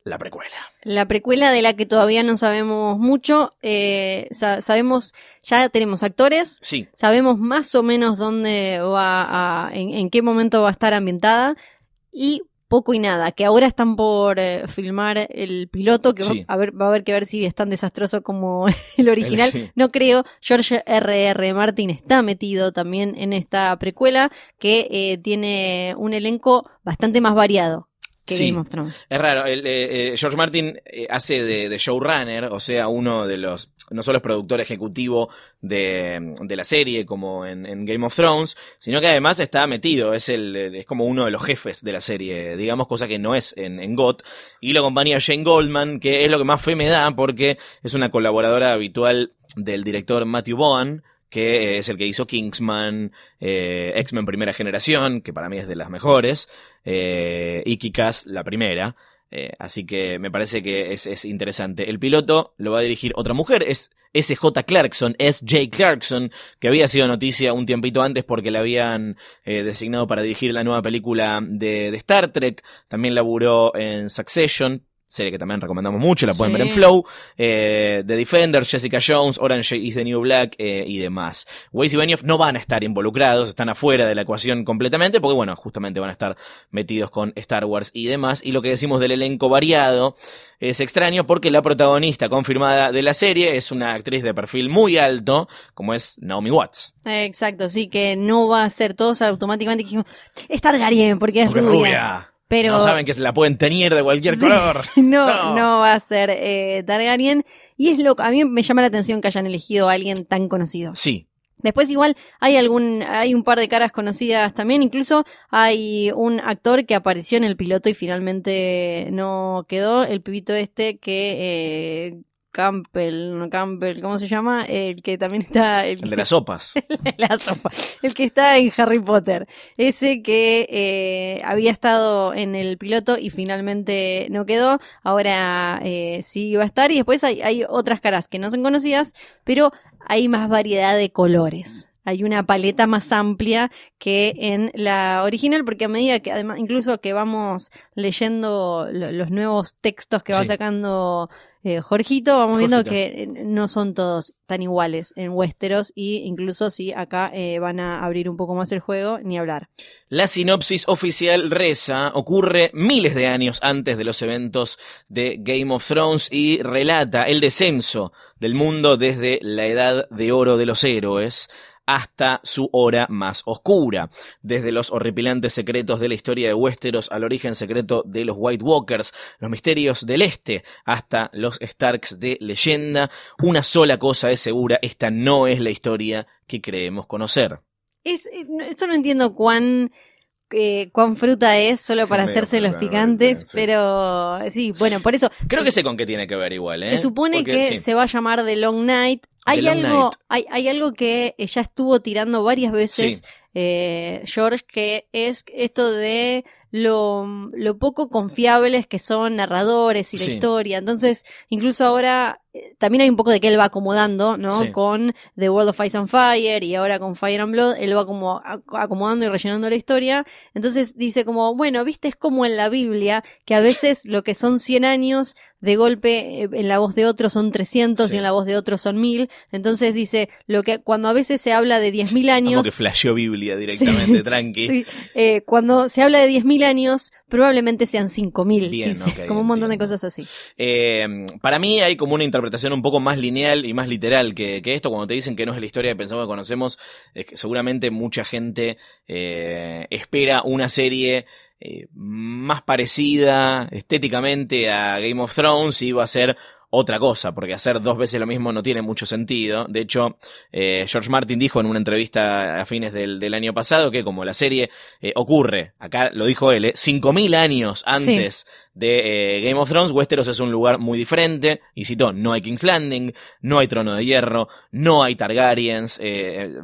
C: la precuela.
A: La precuela de la que todavía no sabemos mucho, eh, sa- sabemos, ya tenemos actores,
C: Sí,
A: sabemos más o menos dónde va a, en, en qué momento va a estar ambientada y poco y nada, que ahora están por eh, filmar el piloto, que va- a ver, va a haber que ver si es tan desastroso como el original.
C: sí.
A: No creo, George R.R. R. Martin está metido también en esta precuela que eh, tiene un elenco bastante más variado que
C: Sí.
A: Game of Thrones.
C: Es raro, el, eh, eh, George Martin eh, hace de, de showrunner, o sea, uno de los, no solo es productor ejecutivo de, de la serie como en, Game of Thrones, sino que además está metido, es el, es como uno de los jefes de la serie, digamos, cosa que no es en, en GOT, y lo acompaña Jane Goldman, que es lo que más fe me da porque es una colaboradora habitual del director Matthew Bowen, que es el que hizo Kingsman, eh, X-Men Primera Generación, que para mí es de las mejores, eh, y Kick-Ass, la primera. Eh, así que me parece que es, es interesante. El piloto lo va a dirigir otra mujer, es S.J. Clarkson, S.J. Clarkson, que había sido noticia un tiempito antes porque la habían eh, designado para dirigir la nueva película de, de Star Trek. También laburó en Succession, serie que también recomendamos mucho, la pueden
A: Sí.
C: ver en Flow. Eh, The Defenders, Jessica Jones, Orange is the New Black eh, y demás. Weiss y Benioff no van a estar involucrados, están afuera de la ecuación completamente, porque bueno, justamente van a estar metidos con Star Wars y demás. Y lo que decimos del elenco variado es extraño porque la protagonista confirmada de la serie es una actriz de perfil muy alto, como es Naomi Watts.
A: Exacto, sí, que no va a ser todos automáticamente que dijimos, es Targaryen porque es
C: Porque
A: rubia. Pero
C: No saben que se la pueden teñir de cualquier color.
A: no,
C: No.
A: no, va a ser eh, Targaryen. Y es loco, a mí me llama la atención que hayan elegido a alguien tan conocido.
C: Sí,
A: Después igual hay algún, hay un par de caras conocidas también, incluso hay un actor que apareció en el piloto y finalmente no quedó, el pibito este que eh, Campbell, no Campbell, ¿cómo se llama? El que también está, el,
C: el de las sopas.
A: la sopa, el que está en Harry Potter, ese que eh, había estado en el piloto y finalmente no quedó, ahora eh, sí va a estar y después hay, hay otras caras que no son conocidas, pero hay más variedad de colores. Hay una paleta más amplia que en la original, porque a medida que, además, incluso que vamos leyendo lo- los nuevos textos que va
C: Sí.
A: sacando eh, Jorgito, vamos viendo que eh, no son todos tan iguales en Westeros, y incluso si acá eh, van a abrir un poco más el juego, ni hablar.
C: La sinopsis oficial reza, ocurre miles de años antes de los eventos de Game of Thrones y relata el descenso del mundo desde la edad de oro de los héroes hasta su hora más oscura, desde los horripilantes secretos de la historia de Westeros al origen secreto de los White Walkers, los misterios del este, hasta los Starks de leyenda, una sola cosa es segura, esta no es la historia que creemos conocer.
A: Es, eh, no- eso no entiendo cuán, eh, cuán fruta es solo para hacerse los picantes,
D: sí.
A: pero sí, bueno, por eso
C: Creo que sé con qué tiene que ver igual, ¿eh?
A: se supone
C: Porque,
A: que
C: sí.
A: se va a llamar The Long Night. Hay algo, hay, hay algo que eh, ya estuvo tirando varias veces
C: Sí.
A: eh, George, que es esto de lo, lo poco confiables que son narradores y la
C: Sí.
A: historia. Entonces, incluso ahora también hay un poco de que él va acomodando, ¿no?
C: Sí.
A: Con The World of Ice and Fire y ahora con Fire and Blood, él va como ac- acomodando y rellenando la historia. Entonces dice como, bueno, viste, es como en la Biblia, que a veces lo que son 100 años, de golpe eh, en la voz de otro son 300
C: Sí.
A: y en la voz de otro son 1000. Entonces dice, lo que cuando a veces se habla de 10.000
C: Como
A: años,
C: que flasheó Biblia directamente, tranqui.
A: sí, eh, cuando se habla de 10.000 años, probablemente sean 5.000.
C: Bien,
A: dice,
C: ok,
A: como un montón de cosas así.
C: Eh, para mí hay como una interpretación un poco más lineal y más literal que, que esto. Cuando te dicen que no es la historia que pensamos que conocemos, es que seguramente mucha gente eh, espera una serie eh, más parecida estéticamente a Game of Thrones y va a ser otra cosa, porque hacer dos veces lo mismo no tiene mucho sentido. De hecho, eh, George Martin dijo en una entrevista a fines del, del año pasado que como la serie eh, ocurre, acá lo dijo él, eh, 5.000 años antes de Game of Thrones, Westeros es un lugar muy diferente, y citó, no hay King's Landing, no hay Trono de Hierro, no hay Targaryens,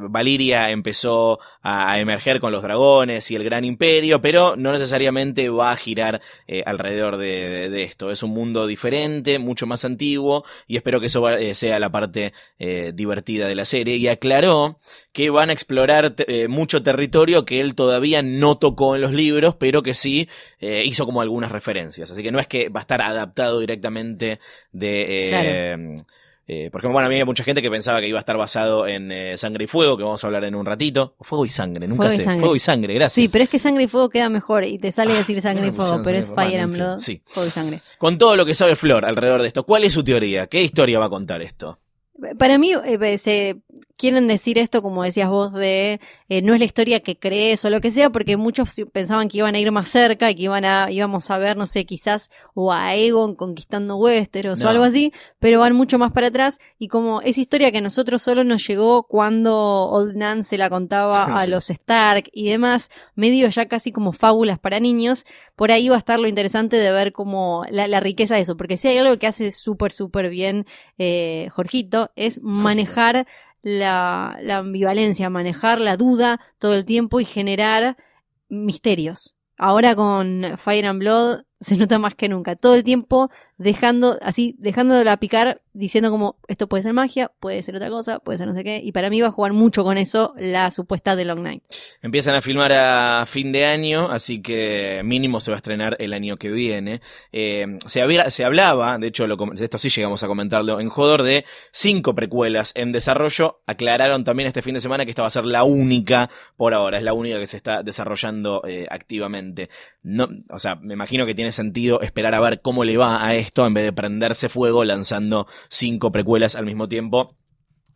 C: Valiria empezó a, a emerger con los dragones y el gran imperio, pero no necesariamente va a girar alrededor de, de- de esto. Es un mundo diferente, mucho más antiguo, y espero que eso eh, sea la parte eh, divertida de la serie. Y aclaró que van a explorar eh, mucho territorio que él todavía no tocó en los libros, pero que sí hizo como algunas referencias. Así que no es que va a estar adaptado directamente de... eh, porque bueno, a mí hay mucha gente que pensaba que iba a estar basado en eh, Sangre y Fuego, que vamos a hablar en un ratito. Fuego y Sangre, nunca
A: Fuego y
C: sé.
A: Sangre.
C: Fuego y Sangre, gracias.
A: Sí, pero es que sangre y fuego queda mejor y te sale
C: Ah,
A: decir sangre y
C: bueno,
A: fuego, pero es
C: y
A: Fire and Blood,
C: sí.
A: fuego y sangre.
C: Con todo lo que sabe Flor alrededor de esto, ¿cuál es su teoría? ¿Qué historia va a contar esto?
A: Para mí, eh, se quieren decir esto, como decías vos, de eh, no es la historia que crees o lo que sea, porque muchos pensaban que iban a ir más cerca y que iban a, íbamos a ver, no sé, quizás o a Aegon conquistando Westeros
C: No.
A: o algo así, pero van mucho más para atrás y como es historia que a nosotros solo nos llegó cuando Old Nan se la contaba a los Stark y demás, medio ya casi como fábulas para niños, por ahí va a estar lo interesante de ver como la, la riqueza de eso, porque si hay algo que hace súper, súper bien eh, Jorgito, es manejar la, la ambivalencia, manejar la duda todo el tiempo y generar misterios. Ahora con Fire and Blood se nota más que nunca. Todo el tiempo dejando, así, dejándola picar, diciendo como, esto puede ser magia, puede ser otra cosa, puede ser no sé qué. Y para mí va a jugar mucho con eso la supuesta de Long Night.
C: Empiezan a filmar a fin de año, así que mínimo se va a estrenar el año que viene. Eh, se, hablaba, de hecho, esto sí llegamos a comentarlo en Jodor, de cinco precuelas en desarrollo. Aclararon también este fin de semana que esta va a ser la única por ahora, es la única que se está desarrollando eh, activamente. No, o sea, me imagino que tiene sentido esperar a ver cómo le va a esto en vez de prenderse fuego lanzando cinco precuelas al mismo tiempo.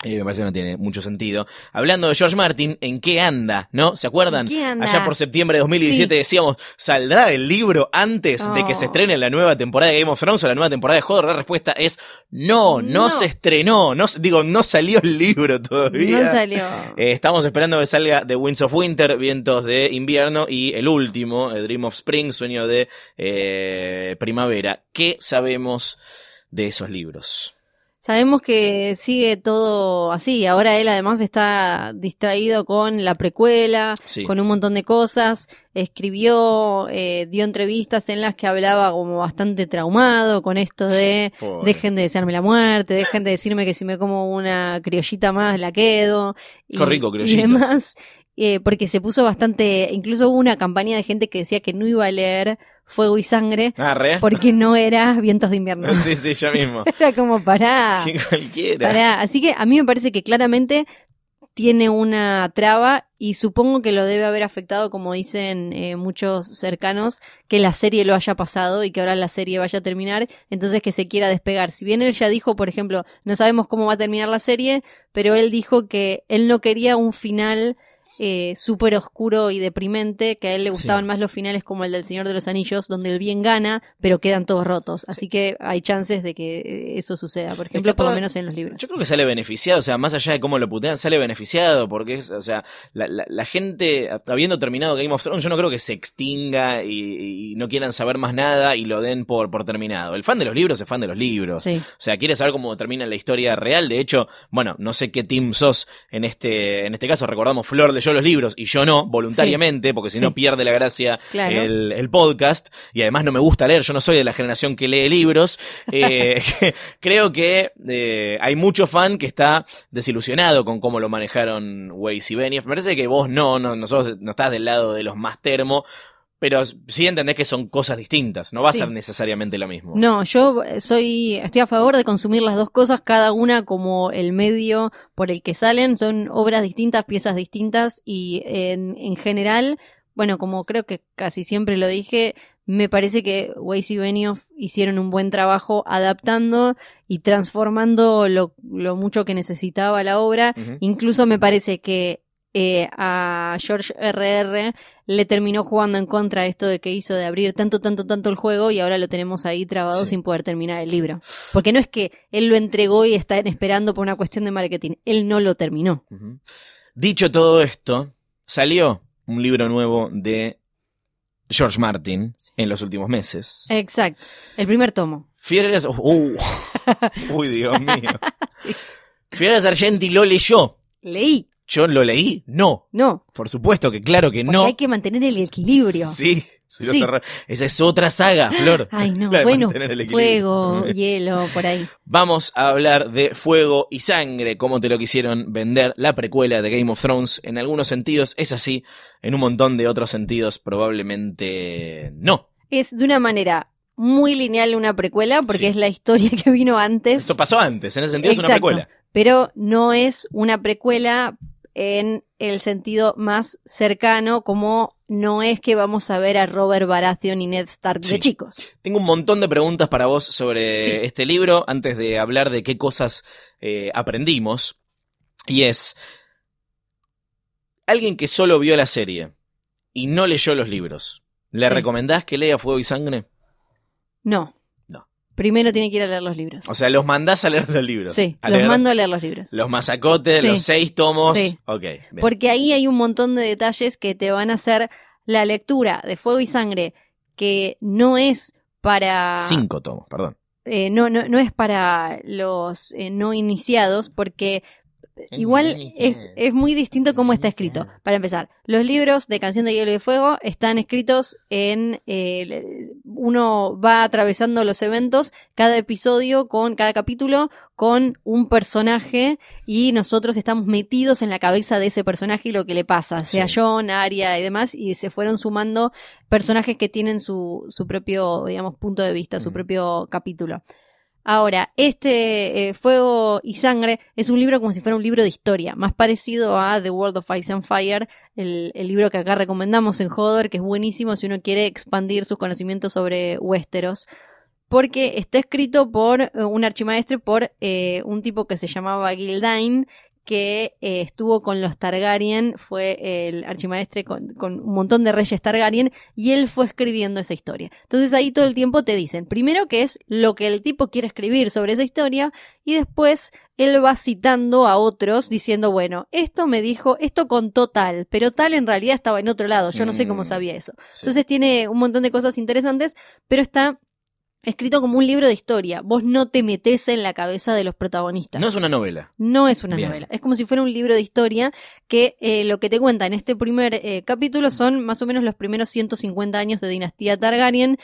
C: Eh, me parece que no tiene mucho sentido. Hablando de George Martin, ¿en qué anda? ¿No? ¿Se acuerdan?
A: ¿En qué anda?
C: Allá por septiembre de 2017
A: Sí.
C: decíamos, ¿saldrá el libro antes de que se
A: Oh.
C: estrene la nueva temporada de Game of Thrones o la nueva temporada de Joder? La respuesta es no, no,
A: No.
C: se estrenó. No, digo, no salió el libro todavía.
A: No salió.
C: Eh, estamos esperando que salga The Winds of Winter, Vientos de Invierno, y el último, Dream of Spring, Sueño de eh, Primavera. ¿Qué sabemos de esos libros?
A: Sabemos que sigue todo así. Ahora él además está distraído con la precuela,
C: Sí.
A: con un montón de cosas. Escribió, eh, dio entrevistas en las que hablaba como bastante traumado con esto de
C: Pobre.
A: dejen de desearme la muerte, dejen de decirme que si me como una criollita más la quedo. Y,
C: rico,
A: y demás. Eh, porque se puso bastante, incluso hubo una campaña de gente que decía que no iba a leer Fuego y Sangre
C: Ah, ¿re?
A: porque no era Vientos de invierno.
C: Sí, sí, yo mismo.
A: Era como para,
C: cualquiera.
A: para. Así que a mí me parece que claramente tiene una traba y supongo que lo debe haber afectado, como dicen eh, muchos cercanos, que la serie lo haya pasado y que ahora la serie vaya a terminar, entonces que se quiera despegar. Si bien él ya dijo, por ejemplo, no sabemos cómo va a terminar la serie, pero él dijo que él no quería un final eh, súper oscuro y deprimente, que a él le gustaban
C: Sí.
A: más los finales como el del Señor de los Anillos, donde el bien gana, pero quedan todos rotos. Así que hay chances de que eh, eso suceda, por ejemplo, por lo menos en los libros.
C: Yo creo que sale beneficiado, o sea, más allá de cómo lo putean, sale beneficiado, porque es, o sea, la, la- la gente, habiendo terminado Game of Thrones, yo no creo que se extinga y, y no quieran saber más nada y lo den por, por terminado. El fan de los libros es fan de los libros.
A: Sí.
C: O sea, quiere saber cómo termina la historia real. De hecho, bueno, no sé qué team sos en este, en este caso. Recordamos, Flor leyó los libros y yo no, voluntariamente, porque si
A: Sí.
C: no pierde la gracia
A: Claro.
C: el, el podcast. Y además no me gusta leer, yo no soy de la generación que lee libros. Eh, creo que eh, hay mucho fan que está desilusionado con cómo lo manejaron Weiss y Benioff. Me parece que vos no, no, no, sos- no estás del lado de los más termo. Pero sí entendés que son cosas distintas, no va a ser necesariamente lo mismo.
A: No, yo eh, soy, estoy a favor de consumir las dos cosas, cada una como el medio por el que salen, son obras distintas, piezas distintas y en, en general, bueno, como creo que casi siempre lo dije, me parece que Weiss y Benioff hicieron un buen trabajo adaptando y transformando lo, lo mucho que necesitaba la obra. Incluso me parece que eh, a George R.R. le terminó jugando en contra esto de que hizo de abrir tanto, tanto, tanto el juego y ahora lo tenemos ahí trabado
C: Sí.
A: sin poder terminar el libro. Porque no es que él lo entregó y están esperando por una cuestión de marketing, él no lo terminó.
C: Dicho todo esto, salió un libro nuevo de George Martin en los últimos meses.
A: Exacto, el primer tomo.
C: Fieras... Uh, uy, Dios mío.
A: Sí.
C: Fieras Argenti lo leyó.
A: Leí,
C: ¿Yo lo leí? No.
A: no,
C: Por supuesto que claro que
A: porque
C: no.
A: hay que mantener el equilibrio.
C: Sí. sí. Esa es otra saga, Flor.
A: Ay, no, bueno, fuego, hielo, por ahí.
C: Vamos a hablar de Fuego y Sangre, como te lo quisieron vender, la precuela de Game of Thrones. En algunos sentidos es así, en un montón de otros sentidos probablemente no.
A: Es de una manera muy lineal una precuela, porque
C: Sí.
A: es la historia que vino antes.
C: Esto pasó antes, en ese sentido es una precuela.
A: pero no es una precuela en el sentido más cercano, como no es que vamos a ver a Robert Baratheon y Ned Stark
C: Sí.
A: de chicos.
C: Tengo un montón de preguntas para vos sobre
A: Sí.
C: este libro, antes de hablar de qué cosas eh, aprendimos. Y es, alguien que solo vio la serie y no leyó los libros, ¿le
A: Sí.
C: recomendás que lea Fuego y Sangre?
A: No. Primero tiene que ir a leer los libros.
C: O sea, los mandás a leer los libros.
A: Sí,
C: A
A: los
C: leer
A: mando a leer los libros.
C: Los masacotes,
A: Sí.
C: los seis tomos.
A: Sí.
C: Ok. bien.
A: Porque ahí hay un montón de detalles que te van a hacer la lectura de Fuego y Sangre, que no es para...
C: Cinco tomos, perdón.
A: eh, no, no, no es para los eh, no iniciados, porque igual es, es muy distinto cómo está escrito. Para empezar, los libros de Canción de Hielo y de Fuego están escritos en... eh, uno va atravesando los eventos, cada episodio, con cada capítulo, con un personaje y nosotros estamos metidos en la cabeza de ese personaje y lo que le pasa, sea
C: Sí.
A: John, Arya y demás, y se fueron sumando personajes que tienen su, su propio, digamos, punto de vista, su
C: Ujú.
A: propio capítulo. Ahora, este eh, Fuego y Sangre es un libro como si fuera un libro de historia, más parecido a The World of Ice and Fire, el, libro que acá recomendamos en Hodor, que es buenísimo si uno quiere expandir sus conocimientos sobre Westeros, porque está escrito por eh, un archimaestre, por eh, un tipo que se llamaba Gildain, que eh, estuvo con los Targaryen, fue el archimaestre con, con un montón de reyes Targaryen, y él fue escribiendo esa historia. Entonces ahí todo el tiempo te dicen, primero que es lo que el tipo quiere escribir sobre esa historia, y después él va citando a otros diciendo, bueno, esto me dijo, esto contó tal, pero tal en realidad estaba en otro lado, yo no sé cómo
C: Mm,
A: sabía eso.
C: Sí.
A: Entonces tiene un montón de cosas interesantes, pero está escrito como un libro de historia. Vos no te metes en la cabeza de los protagonistas.
C: No es una novela.
A: No es una
C: Bien.
A: novela. Es como si fuera un libro de historia que eh, lo que te cuenta en este primer eh, capítulo son más o menos los primeros 150 años de dinastía Targaryen.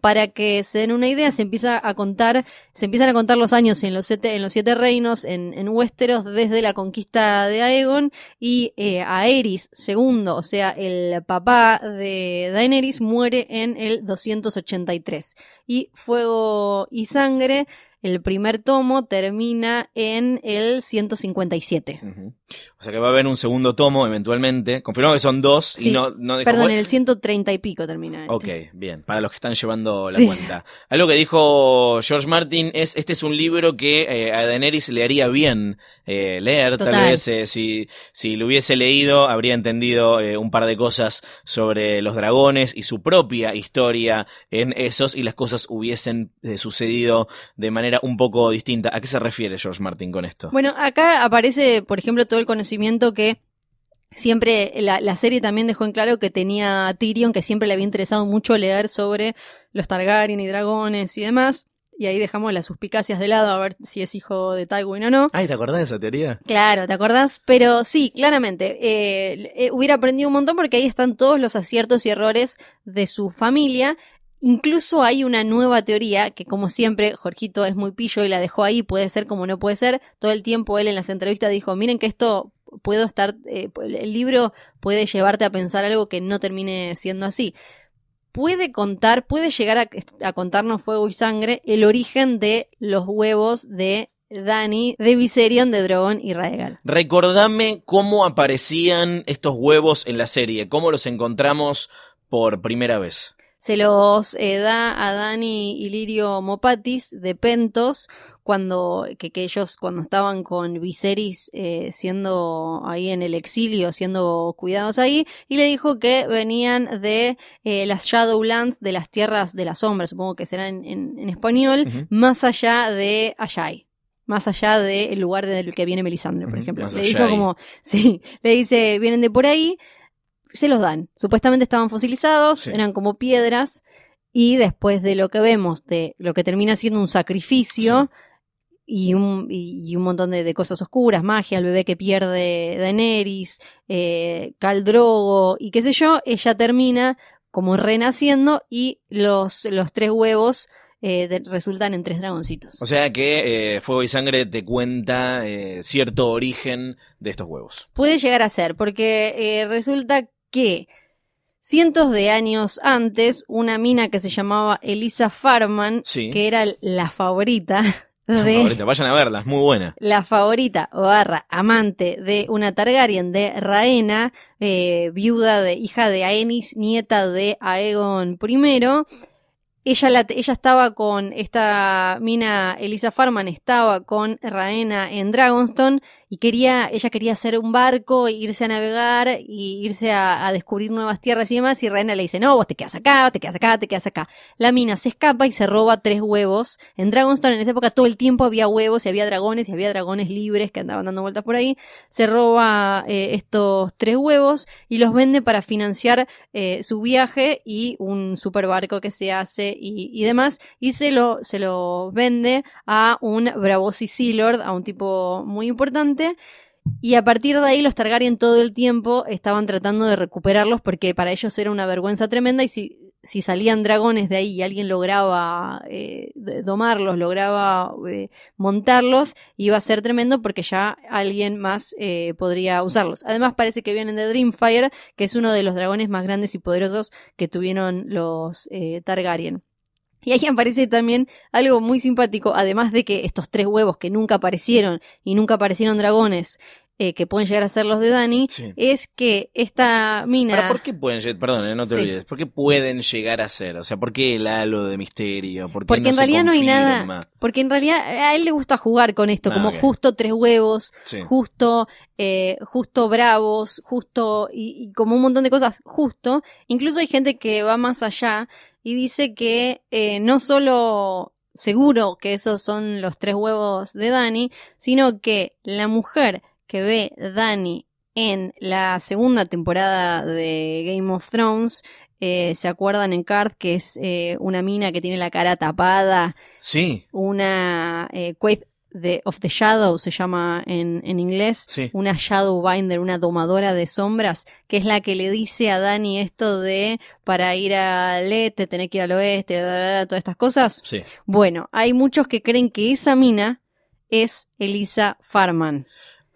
A: Para que se den una idea, se empieza a contar, se empiezan a contar los años en los siete, reinos, en, en Westeros, desde la conquista de Aegon y eh, Aerys II, o sea, el papá de Daenerys, muere en el 283. Y Fuego y Sangre, el primer tomo, termina en el 157.
C: Ujú. O sea que va a haber un segundo tomo eventualmente. Confirmamos que son dos y no, no dejó-
A: Perdón, en el 130 y pico termina. este.
C: Ok, bien, para los que están llevando la
A: Sí.
C: cuenta. Algo que dijo George Martin es, este es un libro que eh, a Daenerys le haría bien eh, leer, tal
A: Total.
C: vez eh, si, si lo hubiese leído habría entendido eh, un par de cosas sobre los dragones y su propia historia en esos y las cosas hubiesen eh, sucedido de manera un poco distinta. ¿A qué se refiere George Martin con esto?
A: Bueno, acá aparece, por ejemplo, todo el conocimiento que siempre la, la serie también dejó en claro que tenía a Tyrion, que siempre le había interesado mucho leer sobre los Targaryen y dragones y demás. Y ahí dejamos las suspicacias de lado a ver si es hijo de Tywin o no.
C: Ay, ¿te acordás de esa teoría?
A: Claro, ¿te acordás? Pero sí, claramente, eh, eh, hubiera aprendido un montón porque ahí están todos los aciertos y errores de su familia. Incluso hay una nueva teoría que, como siempre, Jorgito es muy pillo y la dejó ahí, puede ser como no puede ser. Todo el tiempo él en las entrevistas dijo, miren que esto puedo estar, eh, el libro puede llevarte a pensar algo que no termine siendo así. Puede contar, puede llegar a, contarnos fuego y sangre el origen de los huevos de Dani, de Viserion, de Drogon y Raegal.
C: Recordame cómo aparecían estos huevos en la serie, cómo los encontramos por primera vez.
A: Se los eh, da a Dani y Lirio Mopatis de Pentos cuando que, que ellos cuando estaban con Viserys eh, siendo ahí en el exilio, siendo cuidados ahí, y le dijo que venían de eh, las Shadowlands, de las tierras de las sombras, supongo que será en, en- en español, más allá de Ayai. Más allá del lugar del que viene Melisandre, por ejemplo.
C: más
A: Le dijo como, sí, le dice, vienen de por ahí, se los dan. Supuestamente estaban fosilizados,
C: Sí.
A: eran como piedras, y después de lo que vemos, de lo que termina siendo un sacrificio y, un, y, un montón de, de cosas oscuras, magia, el bebé que pierde Daenerys, eh, Khal Drogo y qué sé yo, ella termina como renaciendo y los, los tres huevos eh, de- resultan en tres dragoncitos.
C: O sea que eh, Fuego y Sangre te cuenta eh, cierto origen de estos huevos.
A: Puede llegar a ser, porque resulta que cientos de años antes, una mina que se llamaba Elisa Farman,
C: Sí.
A: que era la favorita de
C: Ahorita vayan a verla, es muy buena.
A: la favorita barra amante de una Targaryen de Raena, eh, viuda de hija de Aenys, nieta de Aegon I. Ella, la, ella estaba con esta mina, Elisa Farman, estaba con Raena en Dragonstone y quería, ella quería hacer un barco, irse a navegar y irse a, descubrir nuevas tierras y demás. Y Raena le dice, no, vos te quedas acá, te quedas acá, te quedas acá. La mina se escapa y se roba tres huevos. En Dragonstone en esa época todo el tiempo había huevos y había dragones y había dragones libres que andaban dando vueltas por ahí. Se roba eh, estos tres huevos y los vende para financiar eh, su viaje y un super barco que se hace y, y demás. Y se lo, se lo vende a un Bravosi Sealord, a un tipo muy importante. Y a partir de ahí los Targaryen todo el tiempo estaban tratando de recuperarlos porque para ellos era una vergüenza tremenda y si, salían dragones de ahí y alguien lograba eh, domarlos, lograba eh, montarlos, iba a ser tremendo porque ya alguien más eh, podría usarlos. Además parece que vienen de Dreamfire, que es uno de los dragones más grandes y poderosos que tuvieron los Targaryen. Y ahí aparece también algo muy simpático, además de que estos tres huevos que nunca aparecieron y nunca aparecieron dragones eh, que pueden llegar a ser los de Dani,
C: Sí.
A: es que esta mina...
C: Ahora, ¿por qué pueden llegar, perdón, eh, no te
A: Sí.
C: olvides, por qué pueden llegar a ser? O sea, ¿por qué el halo de misterio? ¿Por qué
A: Porque
C: no
A: en
C: se
A: realidad no hay nada, porque en realidad a él le gusta jugar con esto,
C: Ah,
A: como justo tres huevos,
C: Sí.
A: justo, eh, justo bravos, justo, y, y como un montón de cosas, justo. Incluso hay gente que va más allá y dice que eh, no solo seguro que esos son los tres huevos de Dani, sino que la mujer que ve Dani en la segunda temporada de Game of Thrones, eh, ¿se acuerdan en Card que es eh, una mina que tiene la cara tapada?
C: Sí,
A: Una eh, Quaid de, of the Shadow se llama en, en inglés.
C: Sí.
A: Una Shadow Binder, una domadora de sombras, que es la que le dice a Dani esto de para ir al este, tener que ir al oeste, da, da, da, todas estas cosas.
C: sí.
A: Bueno, hay muchos que creen que esa mina es Elisa Farman.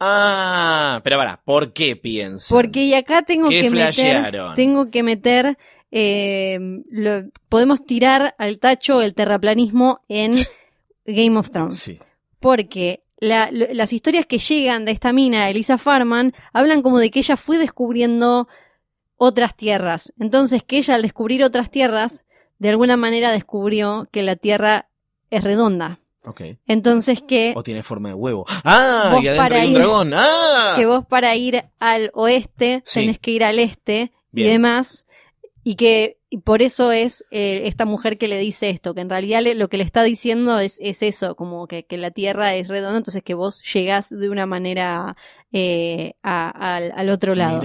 C: Ah, pero para, ¿por qué piensas?
A: Porque y acá tengo
C: ¿Qué
A: que meter, tengo que meter, eh, lo- podemos tirar al tacho el terraplanismo en Game of Thrones.
C: Sí.
A: Porque la- las historias que llegan de esta mina, Elisa Farman, hablan como de que ella fue descubriendo otras tierras. Entonces, que ella al descubrir otras tierras, de alguna manera descubrió que la tierra es redonda.
C: Ok.
A: Entonces, que
C: O tiene forma de huevo. ¡Ah! Y adentro hay un
A: ir-
C: dragón. ¡Ah!
A: que vos para ir al oeste
C: Sí.
A: tenés que ir al este
C: Bien.
A: y demás. Y que y por eso es eh, esta mujer que le dice esto, que en realidad le- lo que le está diciendo es, es eso, como que, que la Tierra es redonda, entonces que vos llegás de una manera eh, a- al, al otro lado.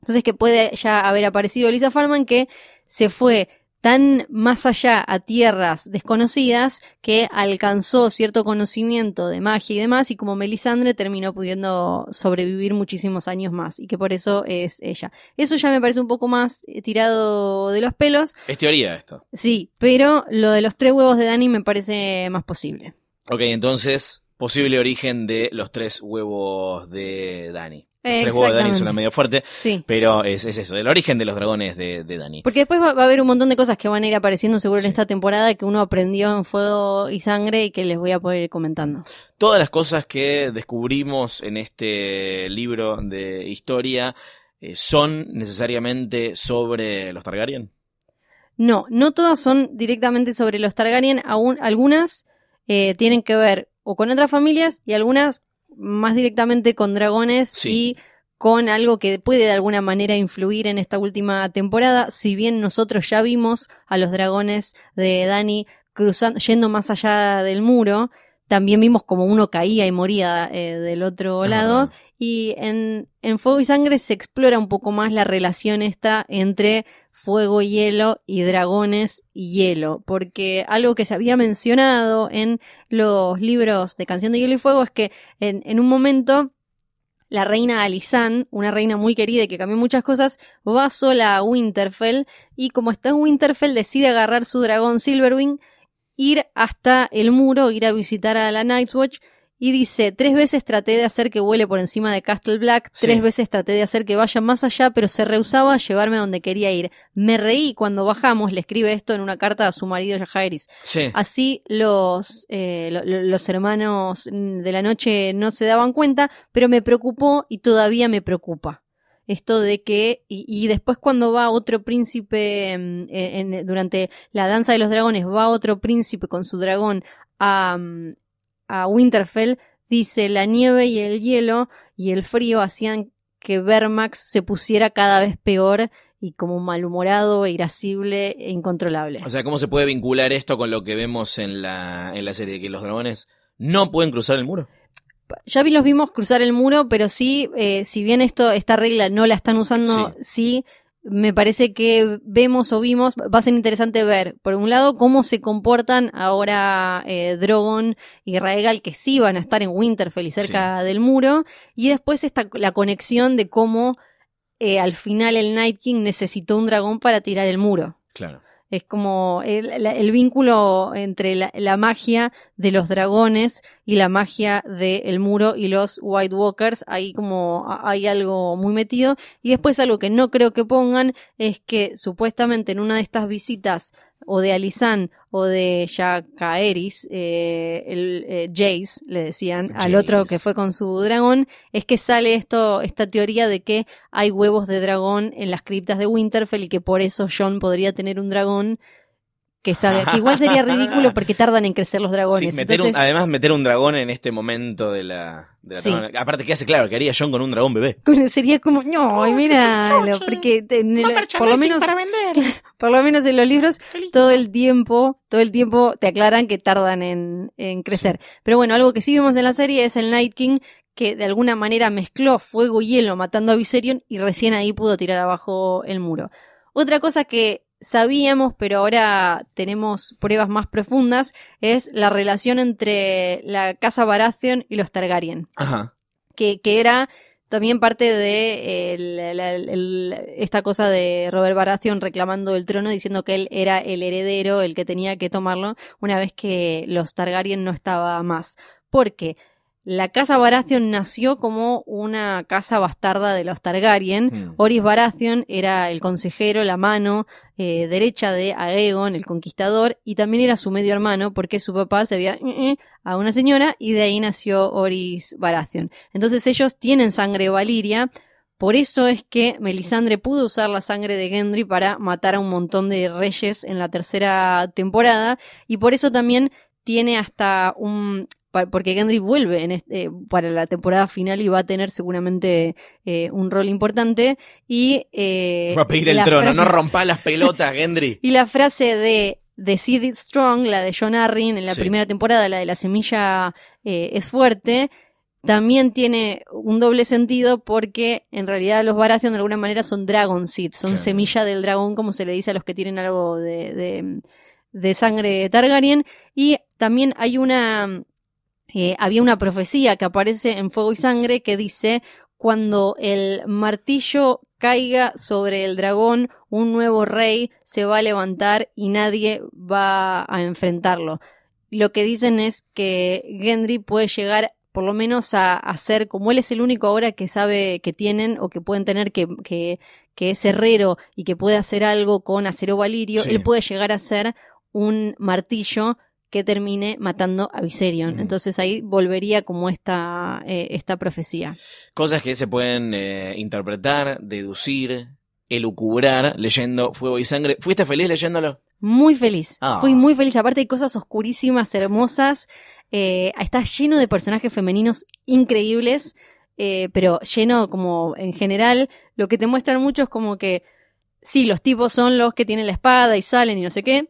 A: Entonces que puede ya haber aparecido Lisa Farman que se fue tan más allá a tierras desconocidas que alcanzó cierto conocimiento de magia y demás y como Melisandre terminó pudiendo sobrevivir muchísimos años más y que por eso es ella. Eso ya me parece un poco más eh, tirado de los pelos,
C: Es teoría esto.
A: sí, pero lo de los tres huevos de Dani me parece más posible.
C: Ok, entonces, posible origen de los tres huevos de Dani. Tres huevos de Dani suena medio fuerte,
A: Sí.
C: pero es, es eso, el origen de los dragones de, de Dani.
A: Porque después va, va a haber un montón de cosas que van a ir apareciendo seguro
C: Sí.
A: en esta temporada que uno aprendió en Fuego y Sangre y que les voy a poder ir comentando.
C: Todas las cosas que descubrimos en este libro de historia eh, son necesariamente sobre los Targaryen.
A: No, no todas son directamente sobre los Targaryen, aún algunas eh, tienen que ver o con otras familias y algunas más directamente con dragones
C: Sí.
A: y con algo que puede de alguna manera influir en esta última temporada, si bien nosotros ya vimos a los dragones de Dani cruzando, yendo más allá del muro, también vimos como uno caía y moría eh, del otro lado.
C: Ah,
A: Y en, en Fuego y Sangre se explora un poco más la relación esta entre fuego y hielo y dragones y hielo. Porque algo que se había mencionado en los libros de Canción de Hielo y Fuego es que en, en un momento la reina Alisan, una reina muy querida y que cambió muchas cosas, va sola a Winterfell y como está en Winterfell decide agarrar su dragón Silverwing, ir hasta el muro, ir a visitar a la Night's Watch y dice, tres veces traté de hacer que vuele por encima de Castle Black,
C: Sí.
A: tres veces traté de hacer que vaya más allá, pero se rehusaba a llevarme a donde quería ir. Me reí cuando bajamos, le escribe esto en una carta a su marido.
C: Sí.
A: Así los, eh, lo- lo- los hermanos de la noche no se daban cuenta, pero me preocupó y todavía me preocupa. Esto de que, y, después cuando va otro príncipe, mm, eh, en- durante la danza de los dragones, va otro príncipe con su dragón a, mm, a Winterfell, dice la nieve y el hielo y el frío hacían que Vermax se pusiera cada vez peor y como malhumorado, irascible e incontrolable.
C: O sea, ¿cómo se puede vincular esto con lo que vemos en la, en la serie? Que los dragones no pueden cruzar el muro.
A: Ya vi los vimos cruzar el muro, pero sí, eh, si bien esto, esta regla no la están usando, sí. me parece que vemos o vimos, va a ser interesante ver, por un lado, cómo se comportan ahora eh, Drogon y Raegal, que sí van a estar en Winterfell y cerca del muro, y después esta, la conexión de cómo eh, al final el Night King necesitó un dragón para tirar el muro.
C: Claro.
A: Es como el, vínculo entre la, magia de los dragones y la magia del muro y los White Walkers. Ahí como hay algo muy metido. Y después algo que no creo que pongan es que supuestamente en una de estas visitas o de Alisan o de Jacaeris, eh, el eh, Jace, le decían al otro que fue con su dragón, es que sale esto, esta teoría de que hay huevos de dragón en las criptas de Winterfell y que por eso John podría tener un dragón que sabe, que igual sería ridículo porque tardan en crecer los dragones.
C: Sí, meter un-
A: Entonces,
C: además, meter un dragón en este momento de la. De la
A: Sí.
C: trama. Aparte, que hace claro que haría John con un dragón bebé.
A: sería como, no, míralo, porque en el- por lo menos, por lo menos en los libros todo el tiempo, todo el tiempo te aclaran que tardan en, en crecer. Pero bueno, algo que sí vimos en la serie es el Night King que de alguna manera mezcló fuego y hielo matando a Viserion y recién ahí pudo tirar abajo el muro. Otra cosa que sabíamos, pero ahora tenemos pruebas más profundas, es la relación entre la casa Baratheon y los Targaryen,
C: Ajá.
A: que, que era también parte de el- el- el- esta cosa de Robert Baratheon reclamando el trono, diciendo que él era el heredero, el que tenía que tomarlo, una vez que los Targaryen no estaba más. Porque la casa Baratheon nació como una casa bastarda de los Targaryen,
C: Mm.
A: Oris Baratheon era el consejero, la mano eh, derecha de Aegon, el conquistador, y también era su medio hermano, porque su papá se había eh, eh, a una señora y de ahí nació Oris Baratheon. Entonces ellos tienen sangre valiria. Por eso es que Melisandre pudo usar la sangre de Gendry para matar a un montón de reyes en la tercera temporada. Y por eso también tiene hasta un. Porque Gendry vuelve en este- para la temporada final y va a tener seguramente eh, un rol importante. Y. eh,
C: Va a pedir el trono,
A: frase-
C: no rompa las pelotas, Gendry.
A: y la frase de The Seed is Strong, la de John Arryn en la
C: Sí.
A: primera temporada, la de la semilla eh, es fuerte, también tiene un doble sentido porque en realidad los Baratheon de alguna manera son Dragon Seed, son semilla del dragón, como se le dice a los que tienen algo de, de, de sangre Targaryen. Y también hay una. Eh, había una profecía que aparece en Fuego y Sangre que dice: Cuando el martillo caiga sobre el dragón, un nuevo rey se va a levantar y nadie va a enfrentarlo. Lo que dicen es que Gendry puede llegar por lo menos a, ser, como él es el único ahora que sabe que tienen o que pueden tener que, que, que es herrero y que puede hacer algo con acero valirio,
C: Sí.
A: él puede llegar a ser un martillo que termine matando a Viserion. Entonces ahí volvería como esta, eh, esta profecía.
C: Cosas que se pueden eh, interpretar, deducir, elucubrar leyendo Fuego y Sangre. ¿Fuiste feliz leyéndolo?
A: Muy feliz.
C: Ah.
A: Fui muy feliz. Aparte hay cosas oscurísimas, hermosas. Eh, está lleno de personajes femeninos increíbles. eh, pero lleno como en general. Lo que te muestran mucho es como que sí, los tipos son los que tienen la espada y salen y no sé qué.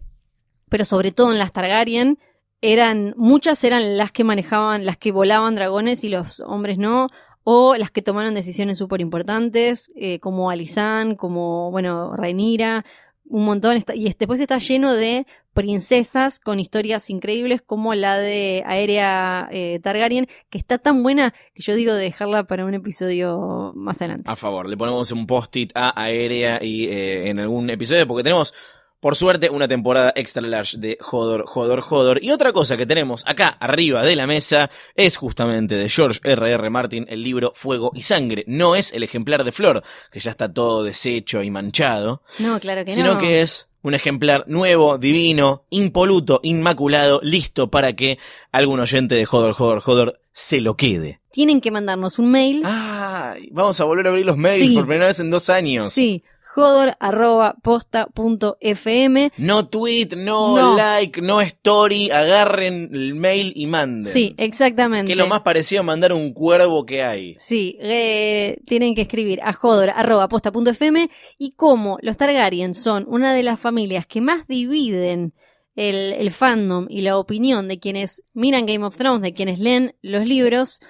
A: Pero sobre todo en las Targaryen eran, muchas eran las que manejaban, las que volaban dragones y los hombres no. O las que tomaron decisiones súper importantes, eh, como Alisan, como, bueno, Rhaenyra, un montón. y después está lleno de princesas con historias increíbles como la de Aérea eh, Targaryen, que está tan buena que yo digo de dejarla para un episodio más adelante.
C: A favor, le ponemos un post-it a Aérea y eh, en algún episodio porque tenemos, por suerte, una temporada extra large de Jodor, Jodor, Jodor. Y otra cosa que tenemos acá arriba de la mesa es justamente de George R.R. R. Martin el libro Fuego y Sangre. No es el ejemplar de Flor, que ya está todo deshecho y manchado,
A: No, claro que
C: sino
A: no.
C: que es un ejemplar nuevo, divino, impoluto, inmaculado, listo para que algún oyente de Jodor, Jodor, Jodor se lo quede.
A: Tienen que mandarnos un mail.
C: Ay, vamos a volver a abrir los mails
A: Sí.
C: por primera vez en dos años.
A: Sí, jodor.posta.fm.
C: No tweet, no,
A: No.
C: like, no story, agarren el mail y manden.
A: Sí, exactamente.
C: Que es lo más parecido a mandar un cuervo que hay.
A: Sí, eh, tienen que escribir a jodor.posta.fm y como los Targaryen son una de las familias que más dividen el, el fandom y la opinión de quienes miran Game of Thrones, de quienes leen los libros,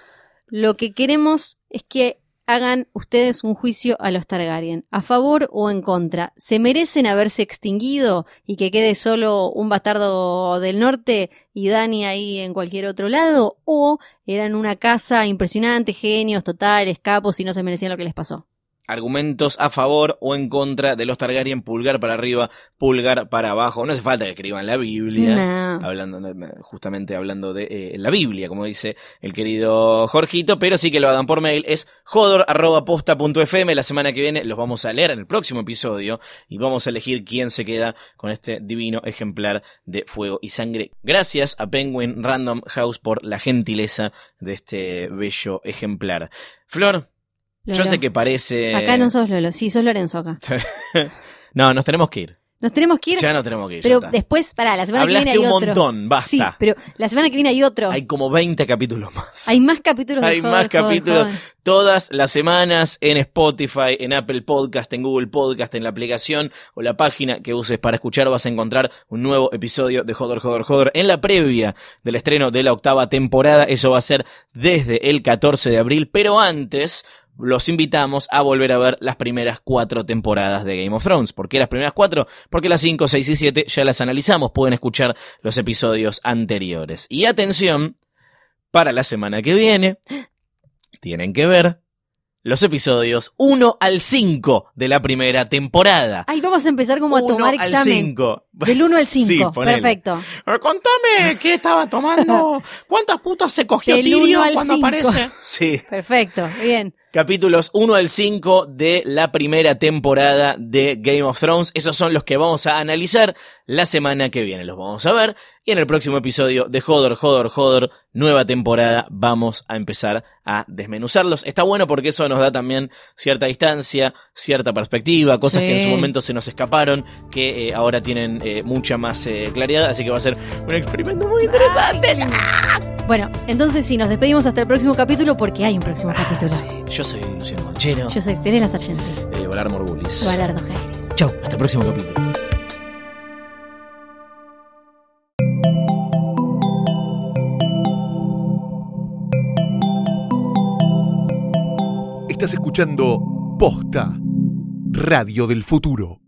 A: lo que queremos es que hagan ustedes un juicio a los Targaryen, a favor o en contra. ¿Se merecen haberse extinguido y que quede solo un bastardo del norte y Dani ahí en cualquier otro lado? ¿O eran una casa impresionante, genios totales, capos y no se merecían lo que les pasó?
C: Argumentos a favor o en contra de los Targaryen, pulgar para arriba, pulgar para abajo. No hace falta que escriban la Biblia.
A: No.
C: Hablando, justamente hablando de eh, la Biblia, como dice el querido Jorgito, pero sí que lo hagan por mail. Es jodor.posta.fm. La semana que viene los vamos a leer en el próximo episodio y vamos a elegir quién se queda con este divino ejemplar de fuego y sangre. Gracias a Penguin Random House por la gentileza de este bello ejemplar. Flor, yo sé que parece.
A: Acá no sos Lolo, sí, sos Lorenzo acá.
C: no, nos tenemos que ir.
A: Nos tenemos que ir,
C: Ya no tenemos que ir.
A: pero después, pará, la semana
C: Hablaste
A: que viene hay
C: un
A: otro.
C: montón, basta.
A: Sí, pero la semana que viene hay otro.
C: Hay como 20 capítulos más.
A: Hay más capítulos
C: Hay más
A: Joder,
C: capítulos
A: Joder.
C: todas las semanas en Spotify, en Apple Podcast, en Google Podcast, en la aplicación o la página que uses para escuchar vas a encontrar un nuevo episodio de Joder, Joder, Joder en la previa del estreno de la octava temporada. Eso va a ser desde el 14 de abril, pero antes los invitamos a volver a ver las primeras cuatro temporadas de Game of Thrones. ¿Por qué las primeras cuatro? Porque las cinco, seis y siete ya las analizamos. Pueden escuchar los episodios anteriores. Y atención, para la semana que viene, tienen que ver los episodios 1 al 5 de la primera temporada.
A: Ahí vamos a empezar como a tomar
C: al
A: examen.
C: 5.
A: Del 1 al 5.
C: Sí.
A: Perfecto.
C: Eh, Contame qué estaba tomando. ¿Cuántas putas se cogió
A: Del
C: Tyrion cuando
A: cinco.
C: aparece? Sí.
A: Perfecto. Bien.
C: Capítulos 1 al 5 de la primera temporada de Game of Thrones. Esos son los que vamos a analizar la semana que viene. Los vamos a ver. Y en el próximo episodio de Hodor, Hodor, Hodor, nueva temporada, vamos a empezar a desmenuzarlos. Está bueno porque eso nos da también cierta distancia, cierta perspectiva, cosas
A: Sí.
C: que en su momento se nos escaparon, que eh, ahora tienen eh, mucha más eh, claridad. Así que va a ser un experimento muy interesante.
A: Bueno, entonces sí, nos despedimos hasta el próximo capítulo porque hay un próximo capítulo.
C: Sí, yo soy Luciano Conchero,
A: Yo soy Fiorella Sargenti.
C: de Volar Morgulis.
A: Valardo Jerez.
C: Chau, hasta el próximo capítulo.
B: Estás escuchando Posta, Radio del Futuro.